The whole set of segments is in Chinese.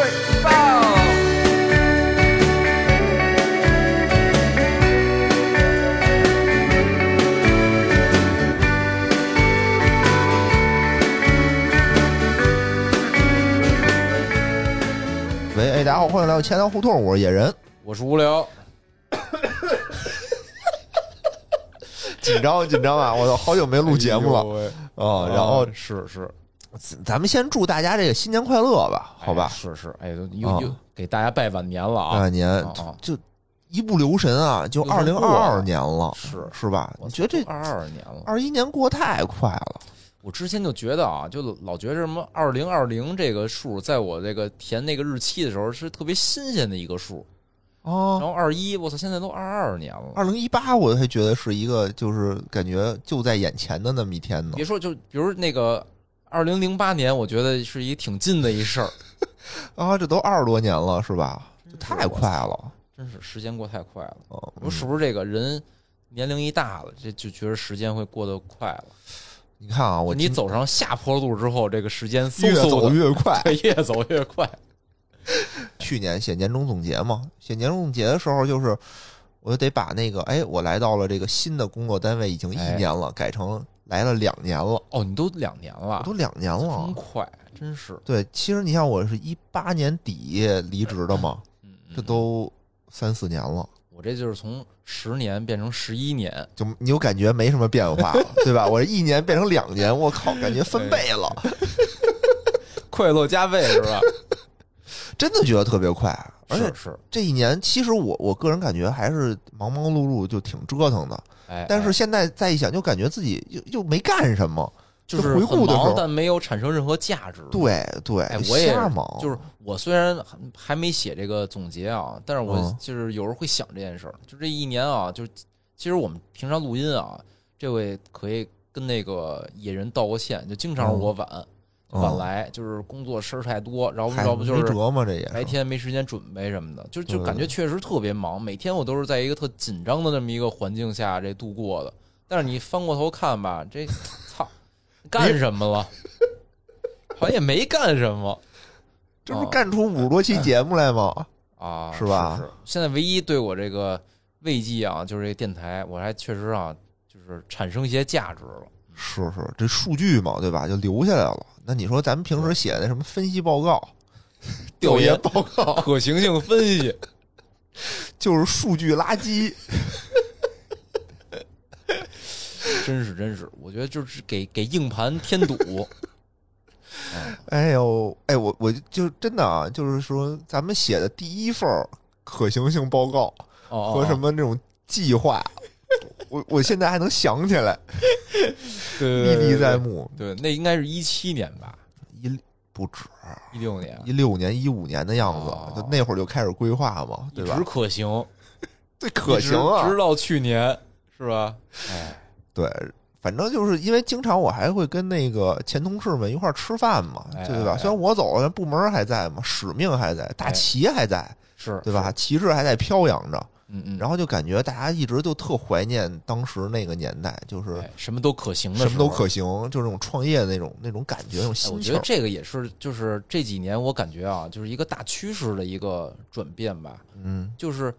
水报。喂，哎，大家好，欢迎来到钱粮胡同，我是野人。我是无聊，紧张紧张啊！我都好久没录节目了了啊。然后是是，咱们先祝大家这个新年快乐吧，好吧哎？是是，哎，都又啊又给大家拜晚年了啊！晚年就一不留神啊，就就二零二二年了，是是吧？我你觉得这二二年了，二一年过太快了？我之前就觉得啊，就老觉得什么二零二零这个数，在我这个填那个日期的时候是特别新鲜的一个数哦，然啊，后二一，我操，现在都二二年了。二零一八我还觉得是一个就是感觉就在眼前的那么一天呢别。说，就比如那个二零零八年，我觉得是一挺近的一事儿，啊，这都二十多年了，是吧？这太快了。真是时间过太快了。哦我说是不是这个人年龄一大了，这就觉得时间会过得快了？你看啊，我你走上下坡路之后，这个时间嗖越走越快。对，越走越快。去年写年终总结嘛，写年终总结的时候，就是我就得把那个，哎，我来到了这个新的工作单位已经一哎年了，改成来了两年了，哦，你都两年了，都两年了真。快，真是。对，其实你像我是一八年底离职的嘛，这都三四年了，我这就是从十年变成十一年，就你就感觉没什么变化了，对吧？我这一年变成两年，我靠，感觉翻倍了，快乐加倍是吧？真的觉得特别快。而且是是，这一年，其实我我个人感觉还是忙忙碌碌，就挺折腾的。哎，但是哎现在再一想，就感觉自己又又没干什么。就是回顾的时候但没有产生任何价值。对对，哎，我也就是我虽然还还没写这个总结啊，但是我嗯就是有时候会想这件事儿。就这一年啊，就是其实我们平常录音啊，这位可以跟那个野人道个歉，就经常是我晚、嗯晚来，就是工作事儿太多，然后嗨要不就是没辙嘛，这也白天没时间准备什么的，就就感觉确实特别忙，每天我都是在一个特紧张的那么一个环境下这度过的。但是你翻过头看吧，这操干什么了？好像也没干什么 这不干出五十多期节目来吗？啊，是吧是现在唯一对我这个慰藉啊，就是这电台，我还确实啊，就是产生一些价值了。是是，这数据嘛，对吧？就留下来了。那你说咱们平时写的什么分析报告、调研报告，可行性分析，就是数据垃圾。真是真是，我觉得就是给给硬盘添堵。哎呦，哎，我我就真的啊，就是说咱们写的第一份可行性报告哦，和什么？么那种计划，我我现在还能想起来，对历历在。目。对，那应该是一七年吧，一不止一六年，一六年、一五年的样哦子，就那会儿就开始规划嘛，对吧一直？可行，这可行啊直，到去年是吧？哎，对，反正就是因为经常我还会跟那个前同事们一块儿吃饭嘛，哎对吧？哎虽然我走了，但部门还在嘛，使命还在，大哎旗还在，是对吧？？旗帜还在飘扬着，嗯嗯，然后就感觉大家一直就特怀念当时那个年代，就是哎什么都可行的，什么都可行，就是那种创业的那种 那种感觉，那种哎心情我觉得。这个也是，就是这几年我感觉啊，就是一个大趋势的一个转变吧。嗯，就是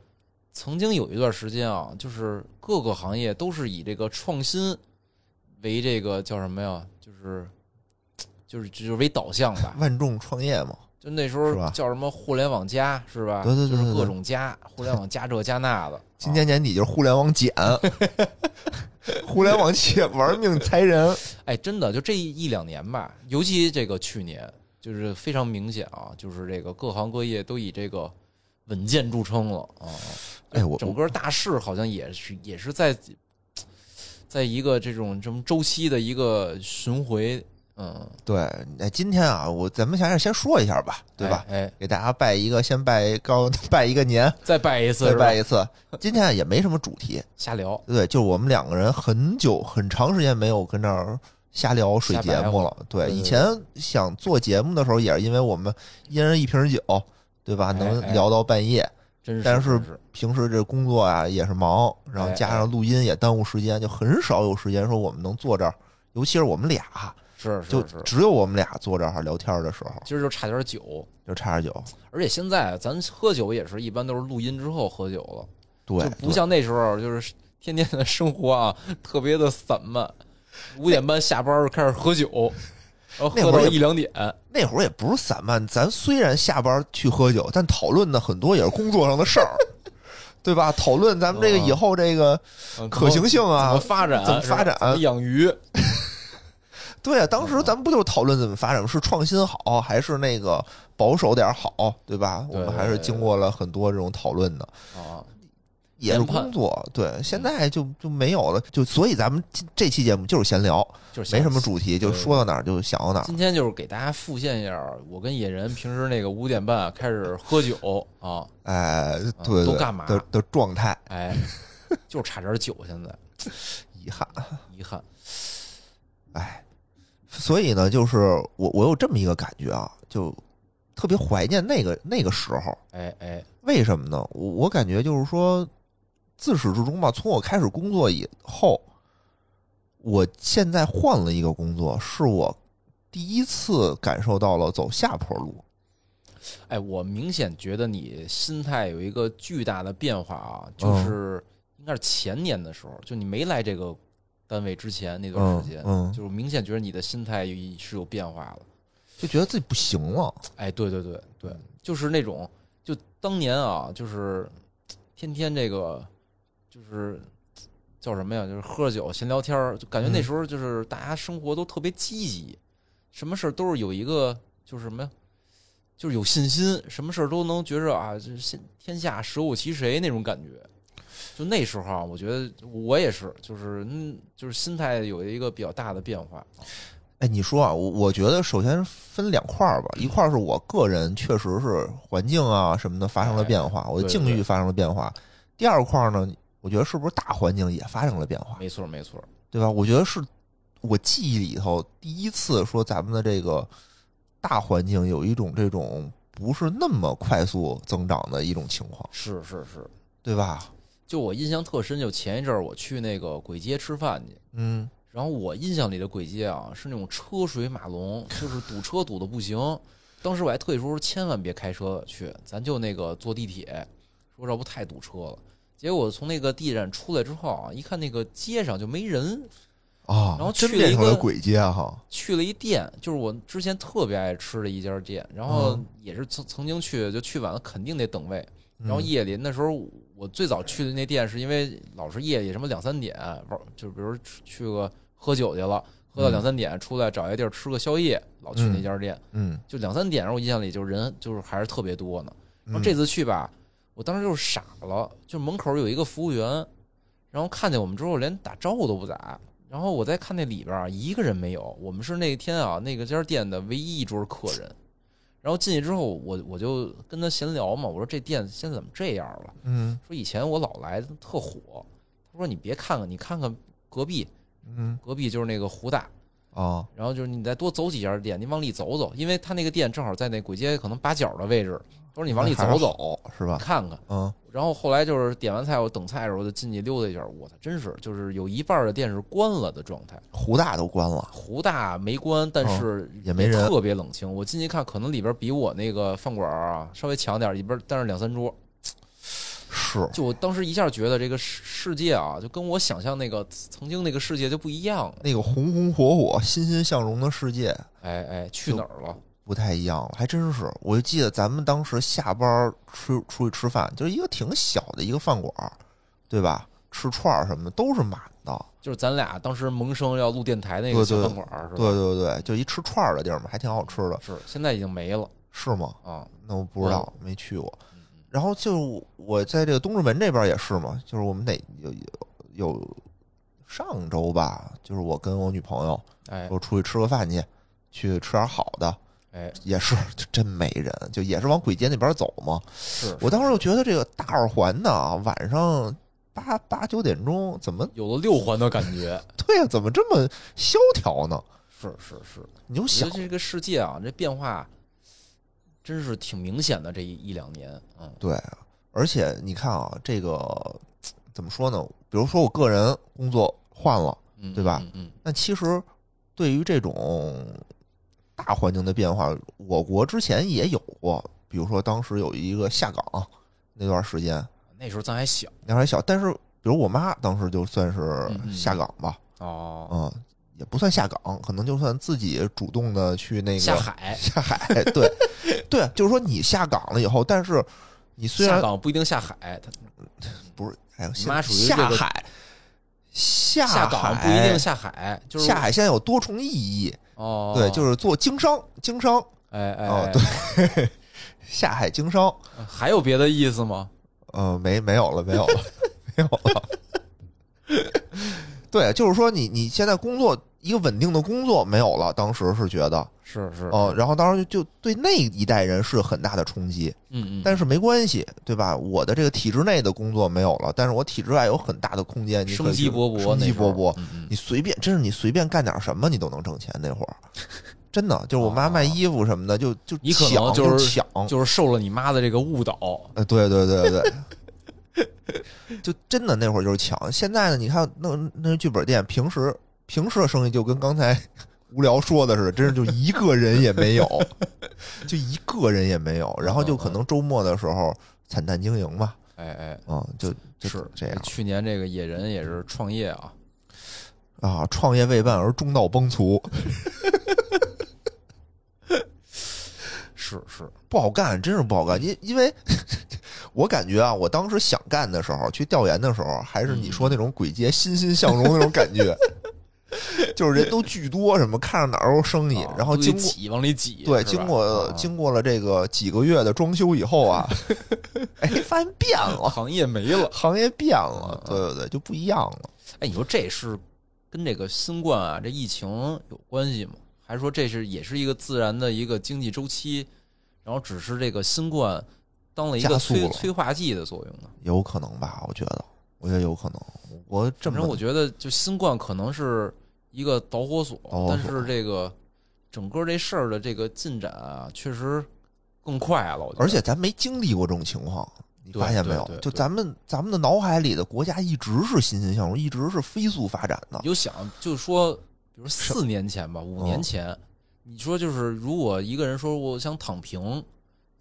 曾经有一段时间啊，就是各个行业都是以这个创新为这个叫什么呀？就是就是就是为导向吧。万众创业嘛，就那时候叫什么互联网加是吧？对对对对对就是各种加，互联网加这加那的。今年年底就是互联网减，互联网企业玩命裁人。哎，真的，就这一两年吧，尤其这个去年，就是非常明显啊，就是这个各行各业都以这个稳健著称了啊。哎，我整个大势好像也是也是在在一个这种什么周期的一个巡回，嗯，对，哎，今天啊，我咱们想想先说一下吧，对吧？哎？哎，给大家拜一个，先拜高 拜一个年，再拜一次，再拜一次。今天啊也没什么主题，瞎聊，对，就是我们两个人很久很长时间没有跟这儿瞎聊水节目了。对，以前想做节目的时候，也是因为我们一人一瓶酒，对吧？能聊到半夜。真是，但是平时这工作啊也是忙，然后哎加上录音也耽误时间，就很少有时间说我们能坐这儿。尤其是我们俩，是就是。是，只有我们俩坐这儿聊天的时候，今儿就差点酒，就差点酒。而且现在咱喝酒也是一般都是录音之后喝酒了，对就，不像那时候就是天天的生活啊，特别的散漫。五点半下班开始喝酒，然后喝到一两点，那会儿也不是散漫，咱虽然下班去喝酒，但讨论的很多也是工作上的事儿，对吧？讨论咱们这个以后这个嗯可行性啊怎啊么，发展，怎么发展。养鱼，对啊，当时咱们不就是讨论怎么发展？是创新好，还是那个保守点儿好，对吧？我们还是经过了很多这种讨论的，啊，也是工作。对，现在就就没有了，就所以咱们这这期节目就是闲聊，就是没什么主题，就说到哪儿就想到哪儿。今天就是给大家复现一下，我跟野人平时那个五点半开始喝酒啊，哎，对都干嘛的的状态，哎，就差点酒，现在遗憾。遗憾。哎，所以呢，就是我我有这么一个感觉啊，就特别怀念那个那个时候。哎哎，为什么呢？我我感觉就是说，自始至终吧，从我开始工作以后，我现在换了一个工作，是我第一次感受到了走下坡路。哎，我明显觉得你心态有一个巨大的变化啊，就嗯是应该是前年的时候，就你没来这个单位之前那段嗯时间，嗯，就是明显觉得你的心态有是有变化了。就觉得自己不行了。哎，对对对对，就是那种，就当年啊，就是天天这个，就是叫什么呀？就是喝酒闲聊天儿，就感觉那嗯时候就是大家生活都特别积极，什么事儿都是有一个就是什么呀？就是有信心，什么事儿都能觉着啊，就是现天下舍我其谁那种感觉。就那时候啊，我觉得我也是，就是嗯，就是心态有一个比较大的变化。哎，你说啊，我我觉得首先分两块儿吧，一块儿是我个人确实是环境啊什么的发生了变化，我的境遇发生了变化。第二块儿呢，我觉得是不是大环境也发生了变化，没错，没错，对吧？我觉得是我记忆里头第一次说咱们的这个大环境有一种这种不是那么快速增长的一种情况，是是是。对吧？就我印象特深，就前一阵儿我去那个簋街吃饭去，嗯然后我印象里的簋街啊是那种车水马龙，就是堵车堵的不行。当时我还特意说千万别开车去，咱就那个坐地铁，说这不太堵车了。结果从那个地铁站出来之后啊，一看那个街上就没人，啊，然后真去了一个鬼街啊哈，去了一店，就是我之前特别爱吃的一家店，然后嗯也是曾曾经去，就去晚了肯定得等位。然后嗯。夜里那时候，我最早去的那店是因为老是夜里什么两三点玩，就比如去去个喝酒去了，喝到嗯。两三点出来找一个地儿吃个宵夜，老去那家店，嗯，就两三点，然后我印象里就是人就是还是特别多呢。然后嗯。这次去吧，我当时就是傻了，就门口有一个服务员，然后看见我们之后连打招呼都不打。然后我再看那里边儿一个人没有，我们是那天啊那个家店的唯一一桌客人。然后进去之后，我我就跟他闲聊嘛，我说这店现在怎么这样了？嗯说以前我老来特火，他说你别看看，你看看隔壁，嗯隔壁就是那个湖大，啊然后就是你再多走几家店，你往里走走，因为他那个店正好在那簋街可能八角的位置，他说你往里走走，是吧？看看。嗯然后后来就是点完菜，我等菜的时候我就进去溜达一圈，我操，真是就是有一半的店是关了的状态，湖大都关了，湖大没关，但是哦也没人特别冷清。我进去看，可能里边比我那个饭馆啊稍微强点，里边但是两三桌。是就我当时一下觉得这个世世界啊，就跟我想象那个曾经那个世界就不一样了。那个红红火火、欣欣向荣的世界哎哎，去哪儿了？不太一样了，还真是。我就记得咱们当时下班吃出去吃饭，就是一个挺小的一个饭馆，对吧？吃串儿什么的都是满的。就是咱俩当时萌生要录电台那个小饭馆儿是吧？对对对，就一吃串儿的地儿嘛，还挺好吃的，是，现在已经没了是吗？啊。那我不知道，没去过。嗯然后就我在这个东直门这边也是嘛，就是我们得有有有上周吧，就是我跟我女朋友哎我出去吃个饭去，去吃点好的，哎，也是就真没人，就也是往簋街那边走嘛。是我当时就觉得这个大二环的啊，晚上八八九点钟怎么有了六环的感觉。对呀、怎么这么萧条呢？是是是，你就想这个世界啊，这变化真是挺明显的。这一一两年，嗯，对，而且你看啊，这个怎么说呢？比如说我个人工作换了，嗯对吧嗯嗯，那其实对于这种大环境的变化，我国之前也有过，比如说当时有一个下岗那段时间，那时候咱还小那时候还小，但是比如我妈当时就算是下岗吧，哦，嗯，也不算下岗，可能就算自己主动的去那个下海下海，对对，就是说你下岗了以后，但是你虽然下然岗不一定下海，他不是，哎呦，你妈属于下这个海，下下岗不一定下海，就是下海现在有多重意义，哦，对，就是做经商，经商哎哎，哦哎对，下海经商，还有别的意思吗？呃，没没有了，没有了，没有了。对，就是说你你现在工作一个稳定的工作没有了，当时是觉得。是是，哦，然后当时就就对那一代人是很大的冲击，嗯嗯，但是没关系，对吧？我的这个体制内的工作没有了，但是我体制外有很大的空间，你生机勃勃，生机勃勃。你随便，真是你随便干点什么，你都能挣钱。那会儿，真的就是我妈卖衣服什么的，就就哦你可能抢就是抢，就是受了你妈的这个误导，呃，对对对对，就真的那会儿就是抢。现在呢，你看那那剧本店，平时平时的生意就跟刚才无聊说的似的，真是就一个人也没有，就一个人也没有。然后就可能周末的时候惨淡经营吧，哎哎，嗯，就就是这样去年这个野人也是创业啊，啊。创业未半而中道崩殂，是是，不好干，真是不好干。因因为我感觉啊，我当时想干的时候，去调研的时候，还是你说那种鬼街欣欣向荣那种感觉，就是人都巨多，什么看着哪儿都生意，啊然后经过。挤往里挤，对，经过啊经过了这个几个月的装修以后啊，哎，发现变了，行业没了。行业变了，嗯对对对，就不一样了。哎，你说这是跟这个新冠啊，这疫情有关系吗？还是说这是也是一个自然的一个经济周期，然后只是这个新冠当了一个催催化剂的作用呢？有可能吧？我觉得，我觉得有可能。我这么反正我觉得，就新冠可能是一个导火索，但是这个整个这事儿的这个进展啊，确实更快了。我觉得而且咱没经历过这种情况，你发现没有就咱们咱们的脑海里的国家一直是欣欣向荣，一直是飞速发展的你。就想，就是说，比如四年前吧，五嗯年前，你说就是如果一个人说我想躺平，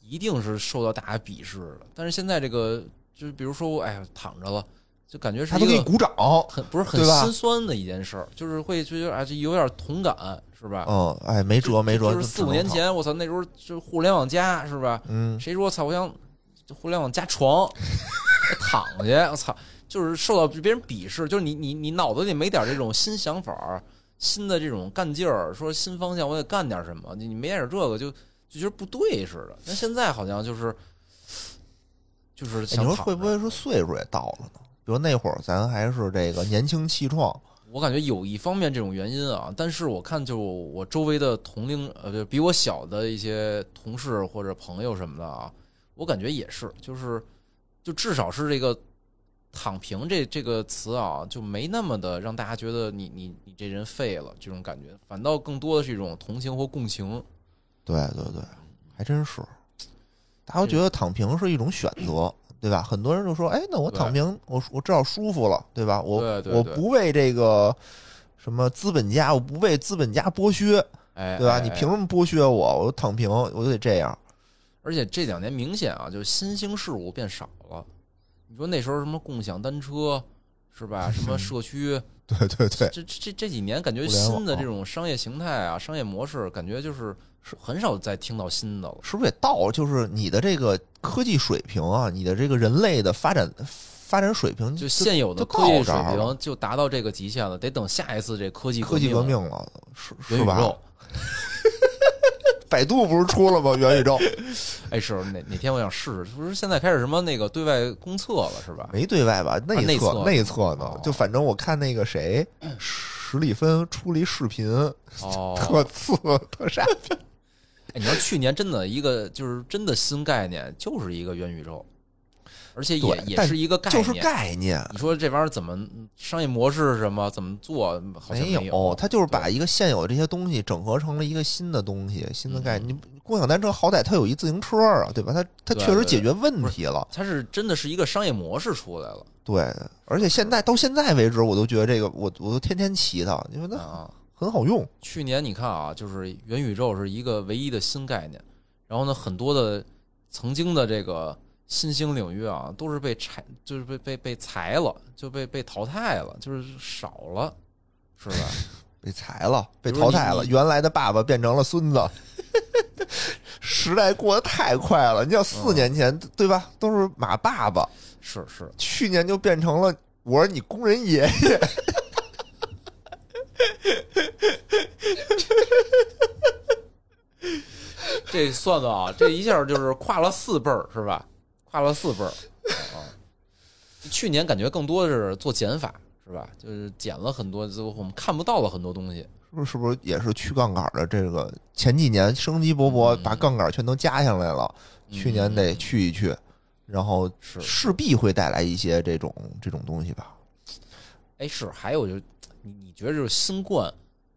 一定是受到大家鄙视的。但是现在这个，就是比如说我哎呀躺着了，就感觉是他都给一个你鼓掌，很不是很心酸的一件事儿，就是会觉得啊，这有点同感，是吧？嗯，哎，没辙没辙，就是四五年前，我操，那时候就是互联网加是吧？嗯，谁说我操，我想互联网加床 躺下，我操，就是受到别人鄙视，就是你你你脑子里没点这种新想法儿、新的这种干劲儿，说新方向我得干点什么，你你没点这个就就觉得不对似的。但现在好像就是就是哎想说会不会是岁数也到了呢？比如那会儿咱还是这个年轻气壮，我感觉有一方面这种原因啊，但是我看就我周围的同龄呃，就比我小的一些同事或者朋友什么的啊，我感觉也是，就是就至少是这个“躺平这”这个词啊，就没那么的让大家觉得你你你这人废了这种感觉，反倒更多的是一种同情或共情。对对对，还真是。大家都觉得躺平是一种选择，对吧？很多人就说：“哎，那我躺平，我我至少舒服了，对吧？我我不为这个什么资本家，我不为资本家剥削，哎，对吧？哎你凭什么剥削我？我躺平，我就得这样。而且这两年明显啊，就新兴事物变少了。你说那时候什么共享单车是吧？什么社区，对对对，这这这几年感觉新的这种商业形态啊、商业模式，感觉就是是很少再听到新的了。是不是也到就是你的这个科技水平啊，你的这个人类的发展发展水平就现有的科技水平就达到这个极限了，得等下一次这科技科技革革命了，是是吧。百度不是出了吗？元宇宙哎，是哪哪天我想试试，不是现在开始什么那个对外公测了是吧？没对外吧？内内测测内测呢哦？就反正我看那个谁，史蒂芬出了一视频，哦，特次特傻逼。哎，你知道去年真的一个就是真的新概念，就是一个元宇宙，而且也也是一个概念。就是概念，你说这玩意儿怎么商业模式是什么？怎么做？好像没有，他就是把一个现有的这些东西整合成了一个新的东西，新的概嗯念。你共享单车好歹它有一自行车啊，对吧？它它确实解决问题了。它是真的是一个商业模式出来了对，而且现在到现在为止，我都觉得这个我我都天天骑它，因为它啊。很好用。去年你看啊，就是元宇宙是一个唯一的新概念，然后呢，很多的曾经的这个新兴领域啊，都是被裁，就是被被被裁了，就被被淘汰了，就是少了，是吧？被裁了，被淘汰了。原来的爸爸变成了孙子，时代过得太快了。你像四嗯年前，对吧？都是马爸爸，是是，去年就变成了我是你工人爷爷。这算算啊，这一下就是跨了四辈儿，是吧？跨了四辈儿啊。去年感觉更多的是做减法，是吧？就是减了很多，就我们看不到了很多东西。是不是？是不是也是去杠杆的？这个前几年生机勃勃，嗯把杠杆全都加下来了。去年得嗯去一去，然后是势必会带来一些这种这种东西吧。哎，是，还有就是，你你觉得就是新冠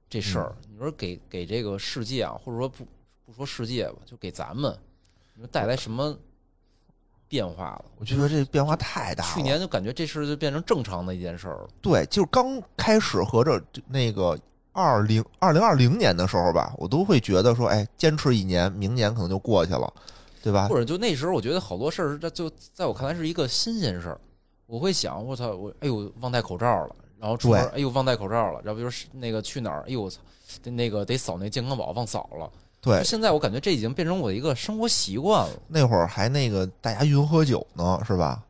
这事儿，嗯你说给给这个世界啊，或者说不不说世界吧，就给咱们，你说带来什么变化了？我觉得这变化太大了。去年就感觉这事就变成正常的一件事儿了。对，就是刚开始合着那个二零二零二零年的时候吧，我都会觉得说，哎，坚持一年，明年可能就过去了，对吧或？者就那时候，我觉得好多事儿，这就在我看来是一个新鲜事儿。我会想，我操，我哎呦忘戴口罩了，然后出门哎呦忘戴口罩了，然后比如是那个去哪儿，哎呦我操，那个得扫那健康宝忘扫了。对，现在我感觉这已经变成我的一个生活习惯了那会儿还那个大家云喝酒呢，是吧？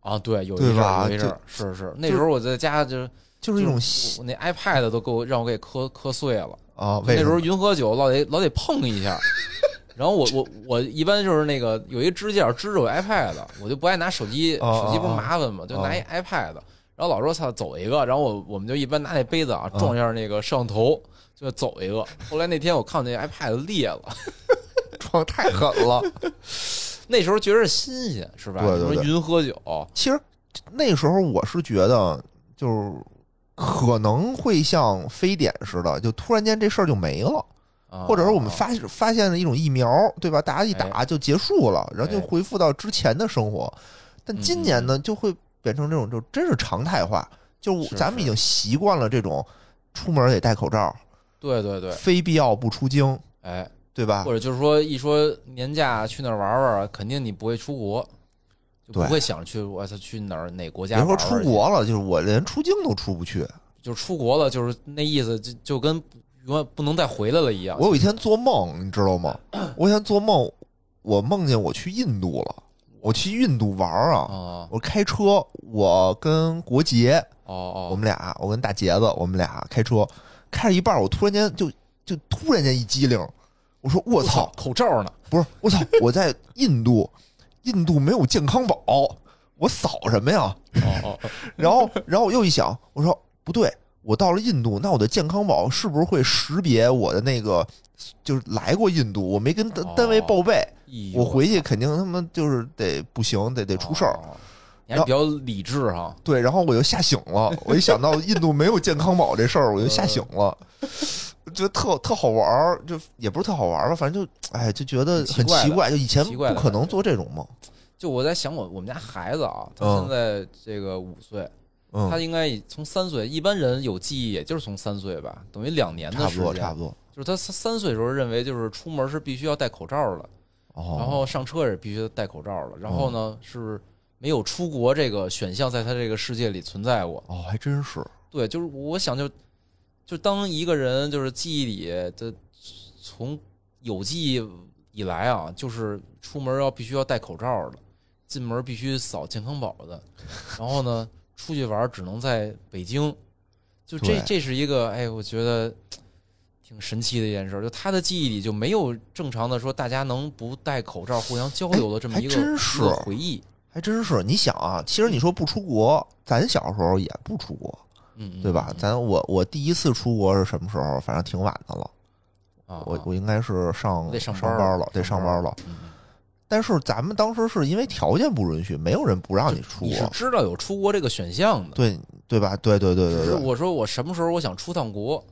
啊。对，有一阵儿，有一阵儿，是是，那时候我在家就就是一种那 iPad 都给我让我给磕磕碎了。啊，那时候？云喝酒老得老得碰一下，然后我我我一般就是那个有一支架支着我 iPad，我就不爱拿手机，哦手机不麻烦嘛，就拿一哦 iPad，然后老说操走一个，然后我我们就一般拿那杯子啊嗯撞一下那个摄像头。就走一个，后来那天我看那 iPad 裂了，撞太狠了。那时候觉得新鲜是吧？对对对你说云喝酒，其实那时候我是觉得，就是可能会像非典似的，就突然间这事儿就没了。啊或者是我们发发现了一种疫苗，对吧？大家一打哎就结束了，然后就哎恢复到之前的生活。但今年呢，就会变成这种，就真是常态化，就咱们已经习惯了这种出门得戴口罩，对对对，非必要不出京，哎，对吧或？者就是说一说年假去那儿玩玩，肯定你不会出国，就不会想去我操去哪儿哪国家别说出国了，就是我连出京都出不去。就是出国了，就是那意思，就就跟永远不能再回来了一样。我有一天做梦，你知道吗？我有一天做梦，我梦见我去印度了，我去印度玩啊。啊我开车，我跟国杰，哦哦，我们俩，我跟大杰子，我们俩开车，开着一半儿，我突然间就就突然间一激灵，我说我操，口罩呢？不是我操，我在印度，印度没有健康宝，我扫什么呀？哦 然后然后我又一想，我说不对，我到了印度，那我的健康宝是不是会识别我的那个？就是来过印度，我没跟单位报备，我回去肯定他妈就是得不行，得得出事儿。哦你还比较理智哈。对，然后我就吓醒了。我一想到印度没有健康宝这事儿，我就吓醒了，觉得特特好玩儿，就也不是特好玩儿吧，反正就哎，就觉得很奇怪就以前不可能做这种梦。就我在想我我们家孩子啊，他嗯现在这个五岁，他嗯，应该从三岁，一般人有记忆也就是从三岁吧，等于两年的差不多。差不多。就是他三三岁的时候认为就是出门是必须要戴口罩的，哦，然后上车也是必须戴口罩的，然后呢是没有出国这个选项在他这个世界里存在过。哦，还真是。对，就是我想就就当一个人就是记忆里的从有记忆以来啊，就是出门要必须要戴口罩的，进门必须扫健康宝的，然后呢出去玩只能在北京，就这这是一个哎，我觉得。挺神奇的一件事，就他的记忆里就没有正常的说大家能不戴口罩互相交流的这么一个,、哎真是一个回忆，还真是，你想啊，其实你说不出国，咱小时候也不出国，嗯，对吧？嗯咱我我第一次出国是什么时候？反正挺晚的了，啊，我啊我应该是上得上班了，得上班了。但是咱们当时是因为条件不允许，没有人不让你出你是，知道有出国这个选项的，对对吧？对对对对对，是我说我什么时候我想出趟国，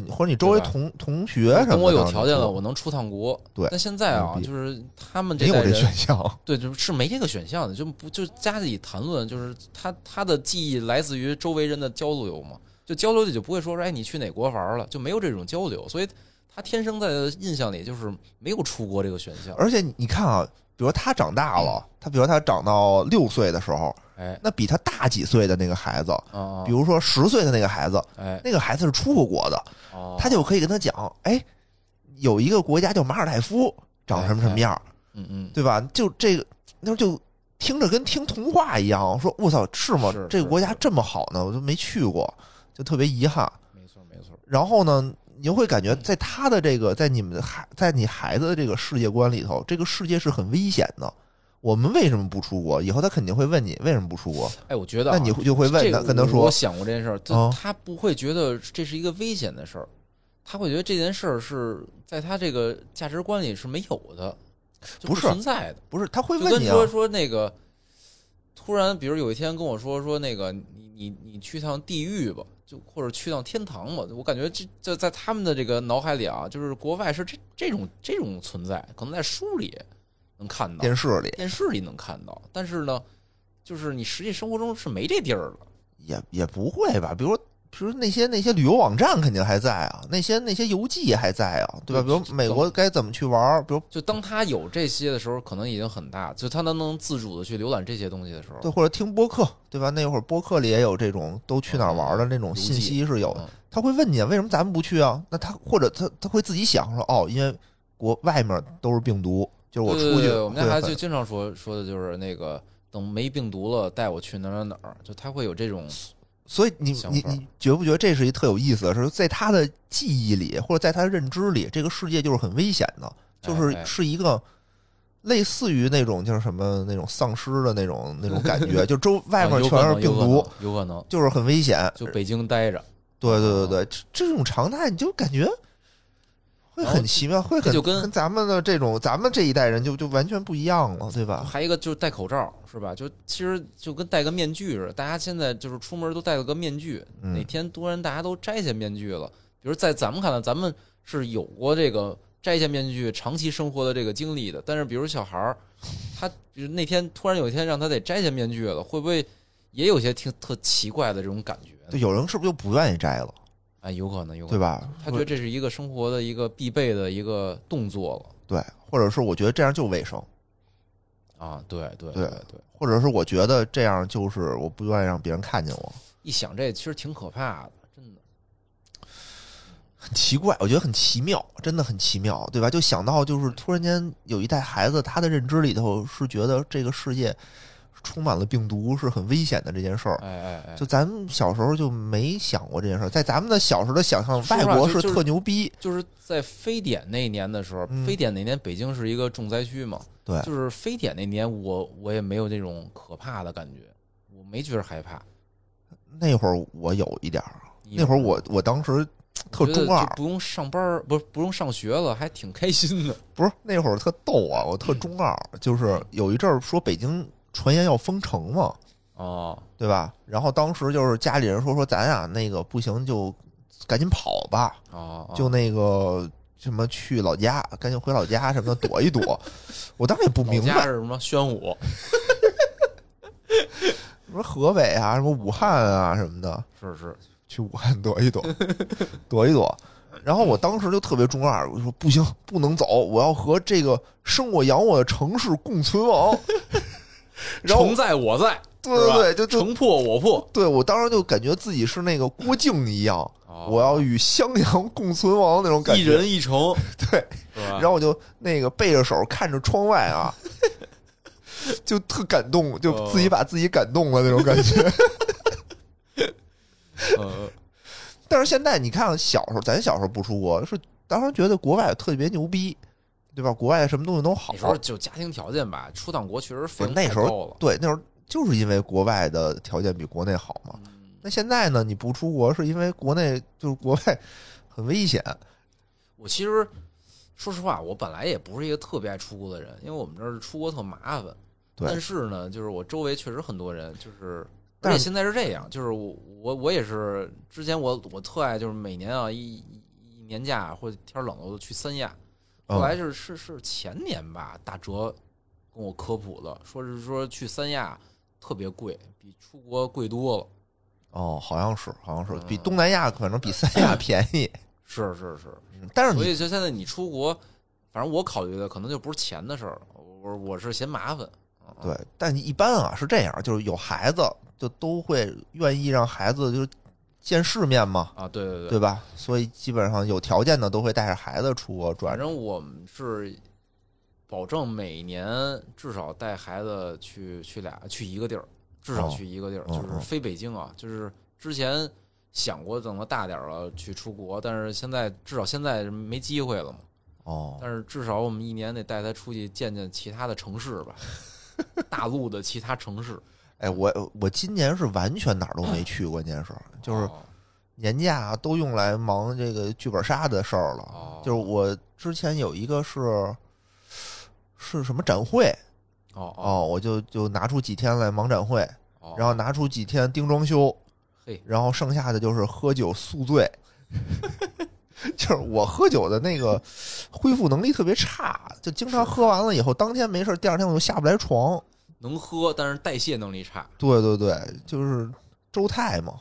对，或者你周围同同学什么的，等我有条件了，我能出趟国。对但现在啊就是他们没有这选项，对，就是没这个选项的，就不就家里谈论，就是他他的记忆来自于周围人的交流嘛。就交流里就不会说说哎你去哪国玩了，就没有这种交流，所以他天生在印象里就是没有出国这个选项。而且你看啊，比如他长大了，他比如他长到六岁的时候，哎那比他大几岁的那个孩子，啊，比如说十岁的那个孩子，哎，那个孩子是出过国的，哦他就可以跟他讲，哎，有一个国家叫马尔代夫，长什么什么样，嗯嗯对吧？就这个，那就听着跟听童话一样。说我操，是吗？这个国家这么好呢，我都没去过，就特别遗憾。没错没错，然后呢，你就会感嗯觉在他的这个，在你们的孩，在你孩子的这个世界观里头，这个世界是很危险的。我们为什么不出国？以后他肯定会问你为什么不出国，哎，我觉得啊那你就会问他，这个跟他说我我，想过这件事儿，就啊他不会觉得这是一个危险的事儿，他会觉得这件事儿是在他这个价值观里是没有的，不不是存在的。不是他会问你啊说，说那个，突然比如有一天跟我说说那个你你你去趟地狱吧，就或者去趟天堂吧，我感觉这这在他们的这个脑海里啊，就是国外是这这种这种存在，可能在书里能看到，电视里电视里能看到，但是呢，就是你实际生活中是没这地儿了。也也不会吧？比如，比如那些那些旅游网站肯定还在啊，那些那些游记还在啊，对吧？比如美国该怎么去玩，比如就当他有这些的时候，可能已经很大，就他能能自主的去浏览这些东西的时候，对，或者听播客，对吧？那会儿播客里也有这种都去哪儿玩的那种信息是有的。嗯他会问你为什么咱们不去啊？那他或者他他会自己想说哦，因为国外面都是病毒，就是我出去我们家孩子就经常说说的就是那个等没病毒了带我去哪儿哪儿哪儿，就他会有这种所以你你你觉不觉得这是一特有意思的事？在他的记忆里，或者在他的认知里，这个世界就是很危险的，就是是一个类似于那种就是什么那种丧尸的那种那种感觉，就周外面全是病毒，有可能就是很危险。就北京待着，对对对对，这这种常态你就感觉会很奇妙，会很这就跟跟咱们的这种咱们这一代人就就完全不一样了，对吧？还有一个就是戴口罩，是吧？就其实就跟戴个面具似的，大家现在就是出门都戴了个面具，嗯哪天突然大家都摘下面具了，比如在咱们看来，咱们是有过这个摘下面具长期生活的这个经历的，但是比如小孩儿，他比如那天突然有一天让他得摘下面具了，会不会也有些挺特奇怪的这种感觉？对，有人是不是就不愿意摘了，哎，有可能，有可能，对吧？他觉得这是一个生活的一个必备的一个动作了对，或者是我觉得这样就卫生。啊！对对对对对，或者是我觉得这样就是我不愿意让别人看见我，一想这其实挺可怕的，真的。很奇怪，我觉得很奇妙，真的很奇妙，对吧？就想到就是突然间有一代孩子，他的认知里头是觉得这个世界充满了病毒，是很危险的这件事儿。哎哎哎，就咱们小时候就没想过这件事儿，在咱们的小时候的想象，外国是特牛逼，就是在非典那一年的时候，嗯。非典那年北京是一个重灾区嘛，对。就是非典那年我我也没有那种可怕的感觉，我没觉得害怕。那会儿我有一点儿，那会儿我我当时特中二，不用上班儿，不是不用上学了，还挺开心的。不是那会儿特逗啊，我特中二，就是有一阵儿说北京传言要封城嘛，哦，对吧？然后当时就是家里人说说咱呀那个不行就赶紧跑吧，哦，哦就那个什么去老家，赶紧回老家什么的躲一躲。我当时也不明白，是什么宣武？什么河北啊，什么武汉啊什么的，是是，去武汉躲一躲，躲一躲。然后我当时就特别中二，我就说不行，不能走，我要和这个生我养我的城市共存亡。然后城在我在，对对对，就就城破我破。对我当时就感觉自己是那个郭靖一样，哦我要与襄阳共存亡那种感觉。一人一城，对，是吧？然后我就那个背着手看着窗外啊，就特感动，就自己把自己感动了那种感觉。呃，但是现在你看，小时候咱小时候不出国，是当时觉得国外特别牛逼，对吧？国外什么东西都好那。时候就家庭条件吧，出趟国确实费用那时。候对那时候就是因为国外的条件比国内好嘛。嗯那现在呢，你不出国是因为国内就是国外很危险。我其实说实话，我本来也不是一个特别爱出国的人，因为我们这儿出国特麻烦。但是呢，就是我周围确实很多人，就是而但是且现在是这样，就是我我我也是之前我我特爱就是每年啊一一一年假或者天儿冷了我就去三亚，后来就，是是是前年吧，大哲跟我科普的，说是说去三亚特别贵，比出国贵多了。哦，好像是，好像是比嗯东南亚可能比三亚便宜，是 是是，嗯但是所以就现在你出国，反正我考虑的可能就不是钱的事儿，我我是嫌麻烦。啊对，但一般啊是这样，就是有孩子就都会愿意让孩子就见世面嘛，啊，对对对对吧？所以基本上有条件的都会带着孩子出国转反。正我们是保证每年至少带孩子去去俩去一个地儿，至少哦去一个地儿，就是非北京啊。就是之前想过等到大点儿了去出国，但是现在至少现在没机会了嘛。哦，但是至少我们一年得带他出去见见其他的城市吧，大陆的其他城市。哎，我我今年是完全哪儿都没 去，关键是就是哦年假啊都用来忙这个剧本杀的事儿了。哦就是我之前有一个是是什么展会哦哦，我就就拿出几天来忙展会，哦，然后拿出几天盯装修，嘿然后剩下的就是喝酒宿醉。就是我喝酒的那个恢复能力特别差，就经常喝完了以后，当天没事儿，第二天我就下不来床。能喝，但是代谢能力差对对对，就是周泰嘛，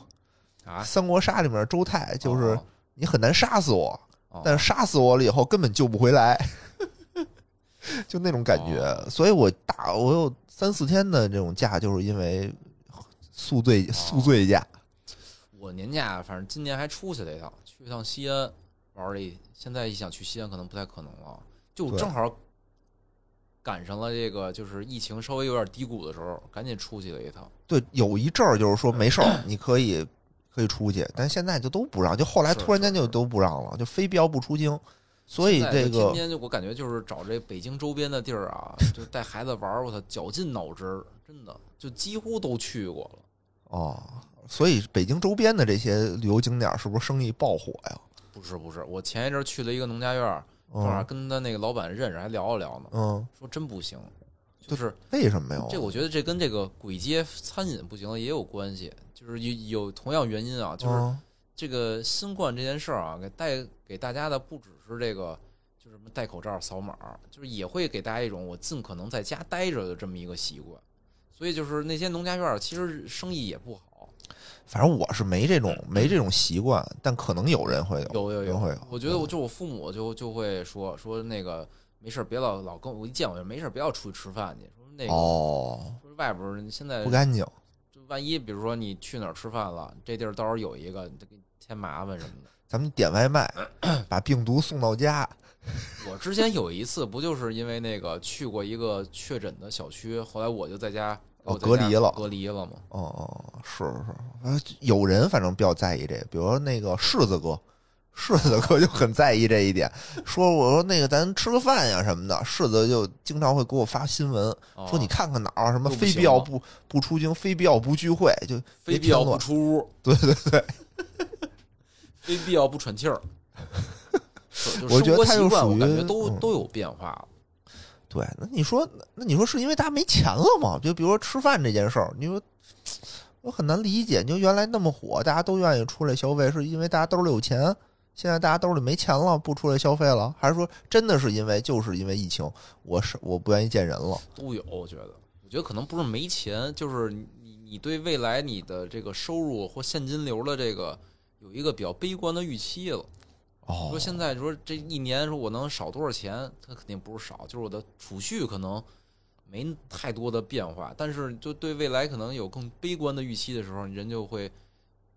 啊，三国杀里面周泰就是哦你很难杀死我，哦但是杀死我了以后根本救不回来，就那种感觉。哦所以我大我有三四天的这种假，就是因为宿醉宿醉假。我年假反正今年还出去了一趟，去一趟西安玩了一。现在一想去西安可能不太可能了，就正好赶上了这个就是疫情稍微有点低谷的时候，赶紧出去了一趟。对，有一阵儿就是说没事儿，你可以可以出去，但现在就都不让，就后来突然间就都不让了，就非必要不出京。所以这个今天天就我感觉就是找这北京周边的地儿啊，就带孩子玩儿，我操，绞尽脑汁儿，真的就几乎都去过了。哦，所以北京周边的这些旅游景点儿是不是生意爆火呀？不是不是，我前一阵儿去了一个农家院儿，正跟他那个老板认识，还聊了聊呢，嗯，说真不行，就是为什么呀？这我觉得这跟这个鬼街餐饮不行也有关系，就是有有同样原因啊，就是嗯这个新冠这件事儿啊，给带给大家的不只是这个，就是什么戴口罩、扫码，就是也会给大家一种我尽可能在家待着的这么一个习惯。所以就是那些农家院其实生意也不好，反正我是没这种没这种习惯，但可能有人会有，有有有会有。我觉得我就我父母就就会说说那个没事儿别老老跟我一见我就没事儿别老出去吃饭去，说那个、哦，说外边儿现在不干净。就万一比如说你去哪儿吃饭了，这地儿到时候有一个，给你添麻烦什么的。咱们点外卖，把病毒送到家。我之前有一次不就是因为那个去过一个确诊的小区，后来我就在家哦隔离了隔离了嘛。哦哦，是是，呃，有人反正比较在意这个，比如说那个柿子哥，柿子哥就很在意这一点，说我说那个咱吃个饭呀什么的，柿子就经常会给我发新闻，哦说你看看哪儿什么非必要不不出京，非必要不聚会，就非必要不出屋，对对对，非必要不喘气儿。我觉得生活习惯，它就属于我感觉都嗯都有变化了。对，那你说，那你说是因为大家没钱了吗？就比如说吃饭这件事儿，你说我很难理解。就原来那么火，大家都愿意出来消费，是因为大家兜里有钱？现在大家兜里没钱了，不出来消费了，还是说真的是因为就是因为疫情，我是我不愿意见人了？都有，我觉得，我觉得可能不是没钱，就是你你对未来你的这个收入或现金流的这个有一个比较悲观的预期了。哦说现在说这一年说我能少多少钱，它肯定不是少，就是我的储蓄可能没太多的变化，但是就对未来可能有更悲观的预期的时候，人就会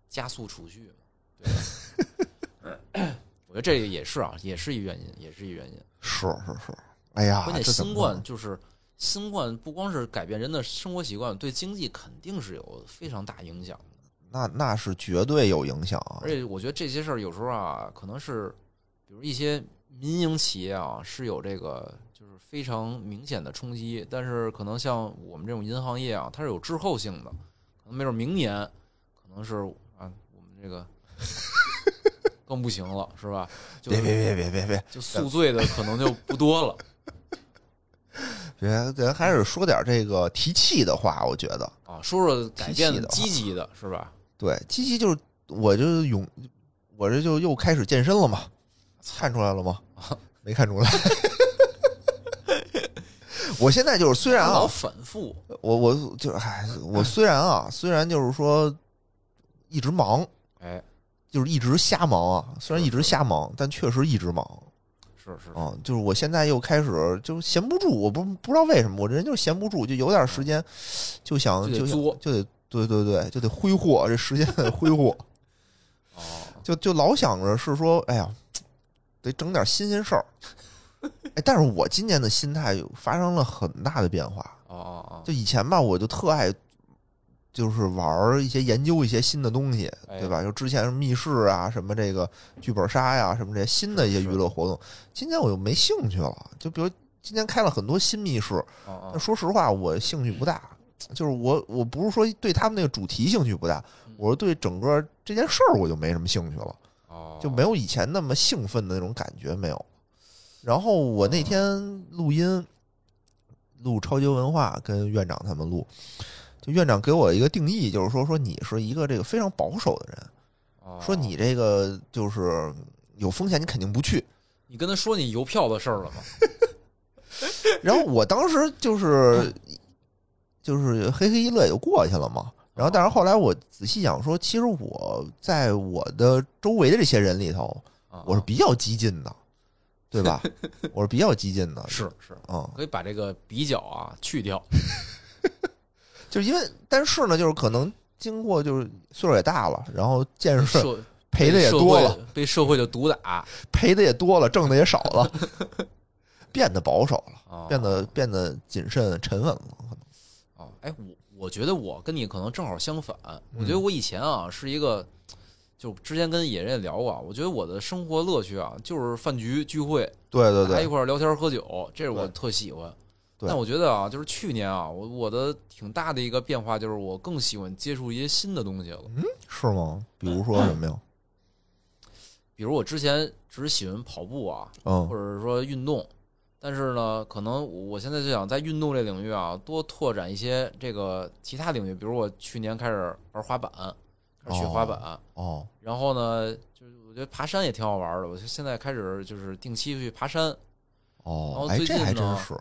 加速储蓄嘛，对？我觉得这个也是啊，也是一原因，也是一原因。是是是，哎呀，关键新冠就是新冠，不光是改变人的生活习惯，对经济肯定是有非常大影响的。那那是绝对有影响啊而！且我觉得这些事儿有时候啊，可能是比如一些民营企业啊是有这个就是非常明显的冲击，但是可能像我们这种银行业啊，它是有滞后性的，可能没准明年可能是啊我们这个 更不行了，是吧？就别别别别别别就宿醉的可能就不多了。别，咱还是说点这个提气的话，我觉得。啊，说说改变的积极的是吧？对，积极就是我就永，我这就又开始健身了嘛，看出来了吗？没看出来。我现在就是虽然老啊，反复，我我就哎，我虽然啊，虽然就是说一直忙，哎，就是一直瞎忙啊。虽然一直瞎忙，但确实一直忙是是，啊。就是我现在又开始就闲不住，我不不知道为什么，我这人就是闲不住，就有点时间就想就想就就得对对对，就得挥霍这时间得挥霍，哦，就就老想着是说，哎呀，得整点新鲜事儿。哎，但是我今年的心态有发生了很大的变化。哦哦哦，就以前吧，我就特爱，就是玩儿一些研究一些新的东西，哎对吧？就之前什么密室啊，什么这个剧本杀呀，什么这些新的一些娱乐活动，今年我就没兴趣了。就比如今年开了很多新密室，哦那说实话，我兴趣不大。就是我，我不是说对他们那个主题兴趣不大，我是对整个这件事儿我就没什么兴趣了。哦，就没有以前那么兴奋的那种感觉没有。然后我那天录音，录超级文化跟院长他们录，就院长给我一个定义，就是说说你是一个这个非常保守的人，哦说你这个就是有风险，你肯定不去。你跟他说你邮票的事儿了吗？然后我当时就是就是嘿嘿一乐也就过去了嘛。然后，但是后来我仔细想说，其实我在我的周围的这些人里头，啊我是比较激进的，对吧？我是比较激进的，是是，嗯，可以把这个比较啊去掉。就是因为，但是呢，就是可能经过就是岁数也大了，然后见识社赔的也多了，，被社会的毒打，赔的也多了，挣的也少了，变得保守了，啊变得变得谨慎沉稳了，可能哦，哎，我我觉得我跟你可能正好相反。我嗯觉得我以前啊是一个，就之前跟野人也聊过啊，我觉得我的生活乐趣啊就是饭局聚会，对对对，大家一块儿聊天喝酒，这是我对特喜欢。对但我觉得啊，就是去年啊，我我的挺大的一个变化就是我更喜欢接触一些新的东西了。嗯是吗？比如说什么呀？比如我之前只是喜欢跑步啊，或嗯，者是说运动，但是呢，可能我现在就想在运动这领域啊，多拓展一些这个其他领域。比如我去年开始玩滑板，开始学滑板，哦，然后呢，就是我觉得爬山也挺好玩的。我就现在开始就是定期去爬山，然哦这还真是，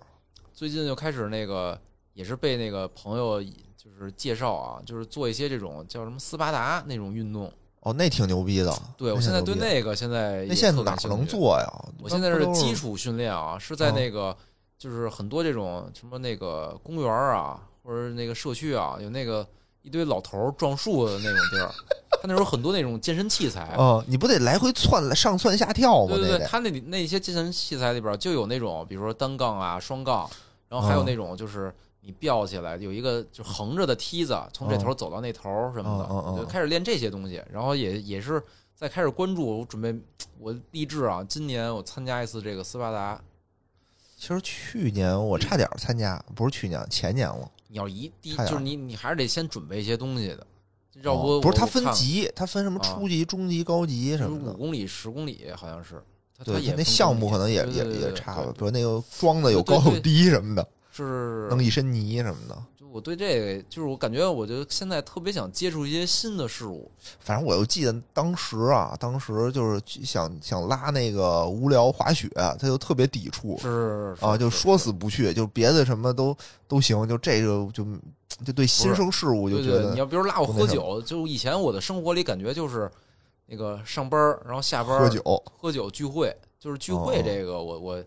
最近就开始那个也是被那个朋友就是介绍啊，就是做一些这种叫什么斯巴达那种运动。哦，那挺牛逼的。对我现在对那个现在那现在哪能做呀？我现在是是基础训练啊，是在那个就是很多这种什么那个公园啊，或者那个社区啊，有那个一堆老头儿撞树的那种地儿，他那时候很多那种健身器材。嗯，你不得来回窜上窜下跳吗？对对对，他那里那些健身器材里边就有那种，比如说单杠啊、双杠，然后还有嗯那种就是你吊起来有一个就横着的梯子，从这头走到那头什么的，就开始练这些东西，然后也也是在开始关注，我准备我励志啊，今年我参加一次这个斯巴达。其实去年我差点参加，不是去年，前年了。你要一第一就是你你还是得先准备一些东西的，要不、哦不是它分级，它分什么啊初级、中级、高级什么的。五公里、十公里好像是，它对，它也那项目可能也也也差了，对比如那个装的有高有低什么的，是弄一身泥什么的。就我对这个就是我感觉我就现在特别想接触一些新的事物，反正我又记得当时啊，当时就是想想拉那个无聊滑雪，他就特别抵触。是啊，就说死不去，就别的什么都都行，就这个就就对新生事物就觉对对，你要比如拉我喝酒，就以前我的生活里感觉就是那个上班儿然后下班儿喝酒。喝酒聚会，就是聚会哦。这个我我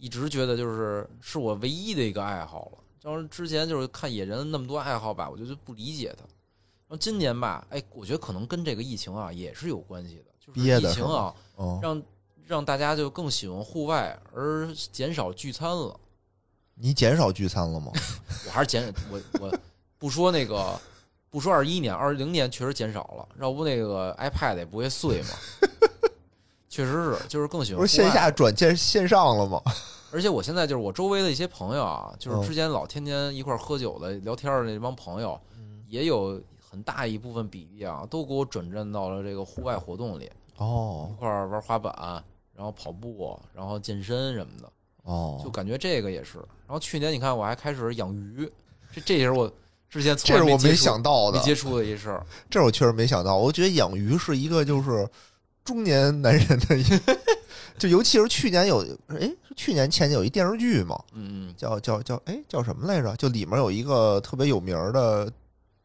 一直觉得就是是我唯一的一个爱好了。要是之前就是看野人那么多爱好吧，我就就不理解他。然后今年吧，哎，我觉得可能跟这个疫情啊也是有关系的，就是疫情啊，嗯，让让大家就更喜欢户外，而减少聚餐了。你减少聚餐了吗？我还是减我我不说那个不说二一年，二零年确实减少了，要不那个 iPad 也不会碎嘛。确实是，就是更喜欢不是线下转线线上了吗？而且我现在就是我周围的一些朋友啊，就是嗯之前老天天一块儿喝酒的、聊天的那帮朋友，也有很大一部分比例啊，都给我转战到了这个户外活动里，哦一块儿玩滑板，然后跑步，然后健身什么的，哦，就感觉这个也是。然后去年你看我还开始养鱼，这这也是我之前从这是我没接触想到的没，接触的一事儿。这我确实没想到。我觉得养鱼是一个就是中年男人的一，就尤其是去年有哎，是去年前年有一电视剧嘛，嗯嗯，叫叫叫哎叫什么来着？就里面有一个特别有名的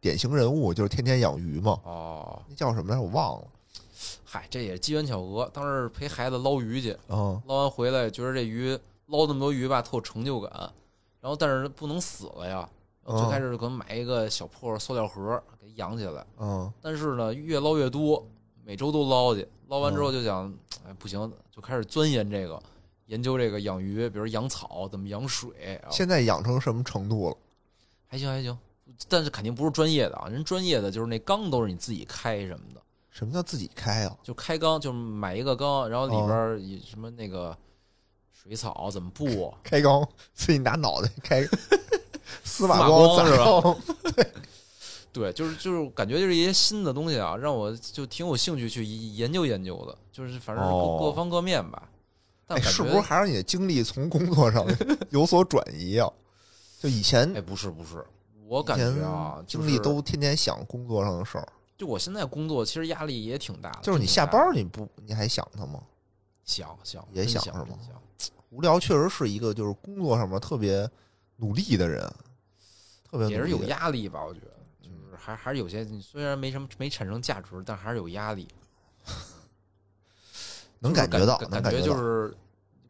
典型人物，就是天天养鱼嘛，哦，那叫什么来着？我忘了。嗨，这也是机缘巧合。当时陪孩子捞鱼去，嗯捞完回来觉得这鱼捞那么多鱼吧，特有成就感。然后但是不能死了呀，嗯最开始可能买一个小破塑料盒给养起来，嗯但是呢越捞越多，每周都捞去。捞完之后就想，哎不行，就开始钻研这个，研究这个养鱼，比如养草怎么养水，现在养成什么程度了？还行还行，但是肯定不是专业的啊，人专业的就是那缸都是你自己开什么的。什么叫自己开啊？就开缸，就是买一个缸，然后里哦边儿以什么那个水草怎么布，开缸，自己拿脑袋开，司马马光光是吧砸缸 对，就是就是感觉就是一些新的东西啊，让我就挺有兴趣去研究研究的，就是反正各、方各面吧。但哎，是不是还是你的精力从工作上 有所转移啊？就以前哎，不是不是，我感觉啊，就是精力都天天想工作上的事儿，就我现在工作其实压力也挺大的，就是你下班你不你还想他吗？想想也想想是吗想无聊确实是一个就是工作上面特别努力的人，特别也是有压力吧？我觉得就是还还是有些虽然没什么没产生价值，但还是有压力。能感觉到，感觉。就是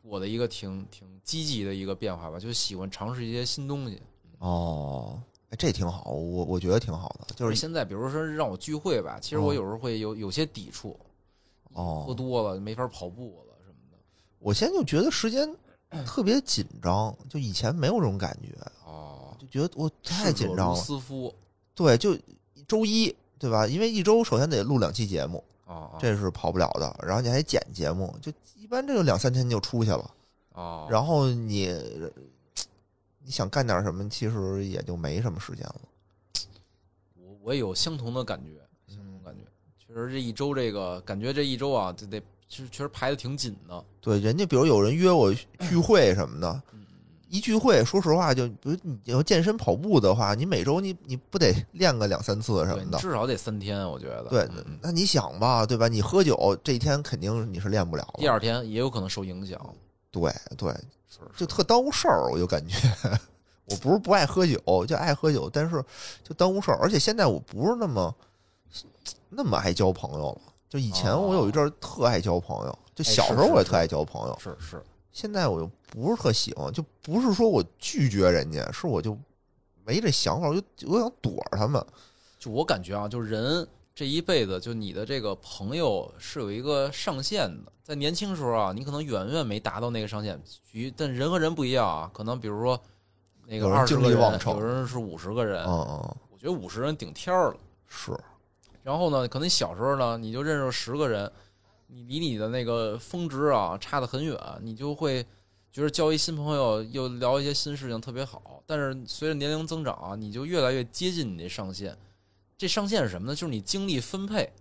我的一个挺挺积极的一个变化吧，就喜欢尝试一些新东西。哦，哎，这挺好，我我觉得挺好的，就是现在，比如说让我聚会吧，其实我有时候会有有些抵触，哦喝多了没法跑步了什么的。我现在就觉得时间特别紧张，就以前没有这种感觉，哦，就觉得我太紧张了。斯夫对，就周一对吧？因为一周首先得录两期节目，哦，这是跑不了的。然后你还剪节目，就一般这就两三天就出去了。哦，然后你你想干点什么，其实也就没什么时间了。我我也有相同的感觉，相同感觉。确实这一周这个感觉这一周啊，就得其实确实排的挺紧的。对，人家比如有人约我 聚会什么的，嗯，一聚会，说实话，就比如你要健身跑步的话，你每周你你不得练个两三次什，么的？至少得三天，我觉得。对嗯，那你想吧，对吧？你喝酒这一天肯定你是练不了第。二天也有可能受影响。对对，就特耽误事儿，我就感觉。我不是不爱喝酒，就爱喝酒，但是就耽误事儿。而且现在我不是那么那么爱交朋友了。就以前我有一阵儿特爱交朋友，就小时候我也特爱交朋友。是是，现在我又不是特喜欢，就不是说我拒绝人家，是我就没这想法，我就我想躲着他们。就我感觉啊，就是人这一辈子，就你的这个朋友是有一个上限的。在年轻时候啊，你可能远远没达到那个上限。举，但人和人不一样啊，可能比如说那个二十个人，有人是五十个人，嗯嗯，我觉得五十人顶天儿了。是然后呢，可能小时候呢，你就认识十个人，你离你的那个峰值啊差得很远，你就会觉得交一新朋友又聊一些新事情特别好。但是随着年龄增长啊，你就越来越接近你的上限。这上限是什么呢？就是你精力分配，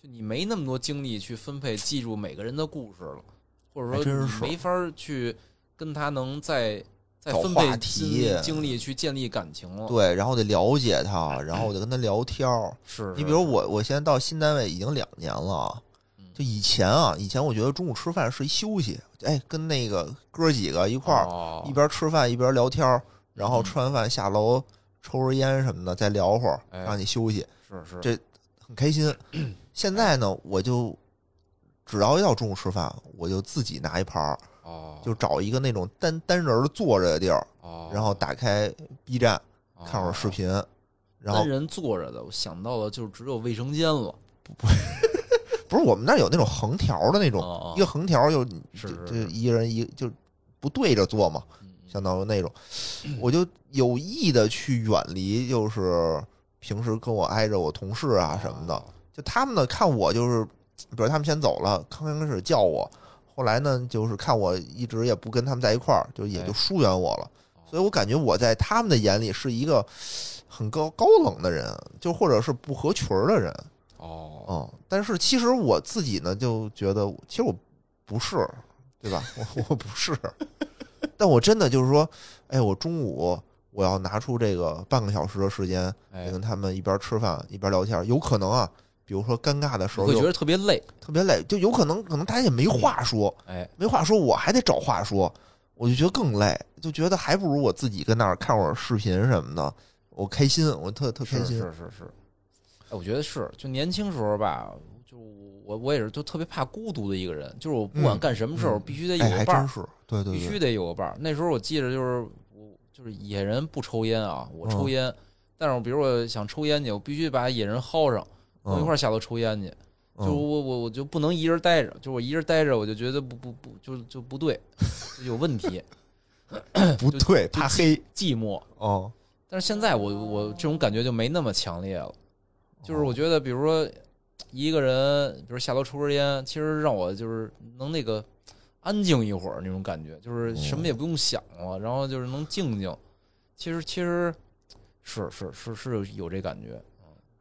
就你没那么多精力去分配记住每个人的故事了，或者说没法去跟他能再再分配话精题力精力去建立感情了。对，然后得了解他，然后我得跟他聊天儿。是，你比如我，我现在到新单位已经两年了就以前啊，以前我觉得中午吃饭是一休息，哎，跟那个哥几个一块儿儿一边吃饭一边聊天儿，然后嗯吃完饭下楼抽根烟什么的，再聊会儿，哎让你休息。是是这很开心。现在呢，我就只要要中午吃饭，我就自己拿一盘儿，哦，就找一个那种单单人儿坐着的地儿，哦，然后打开 B 站看会儿视频，然后单人坐着的，我想到了，就只有卫生间了。不是我们那儿有那种横条的那种，哦一个横条就就是就一人一就不对着坐嘛，嗯相当于那种，我就有意的去远离，就是平时跟我挨着我同事啊什么的，哦。就他们呢看我就是，比如他们先走了，刚开始叫我，后来呢就是看我一直也不跟他们在一块儿，就也就疏远我了，所以我感觉我在他们的眼里是一个很高高冷的人，就或者是不合群儿的人，哦，嗯，但是其实我自己呢就觉得，其实我不是，对吧？我我不是，但我真的就是说，哎，我中午我要拿出这个半个小时的时间，哎，跟他们一边吃饭一边聊天，有可能啊，比如说尴尬的时候会觉得特别累。特别累，就有可能可能大家也没话说，哎，没话说，我还得找话说，我就觉得更累，就觉得还不如我自己跟那儿看会儿视频什么的，我开心，我特特开心。是是是，哎，我觉得是，就年轻时候吧，就我我也是就特别怕孤独的一个人，就是我不管嗯干什么事儿，必须得有哎，个伴儿，对对对，必须得有个伴儿。那时候我记着就是我就是野人不抽烟啊，我抽嗯烟，但是我比如我想抽烟去，我必须把野人薅上，跟我一块儿下楼抽烟去。嗯，就我我我就不能一人待着，就我一人待着，我就觉得不不不就就不对，就有问题，嗯 不对，怕黑寂寞。哦，但是现在我我这种感觉就没那么强烈了，就是我觉得，比如说一个人，比如下楼抽根烟，其实让我就是能那个安静一会儿那种感觉，就是什么也不用想了，然后就是能静静。其实其实是是是是有有这感觉，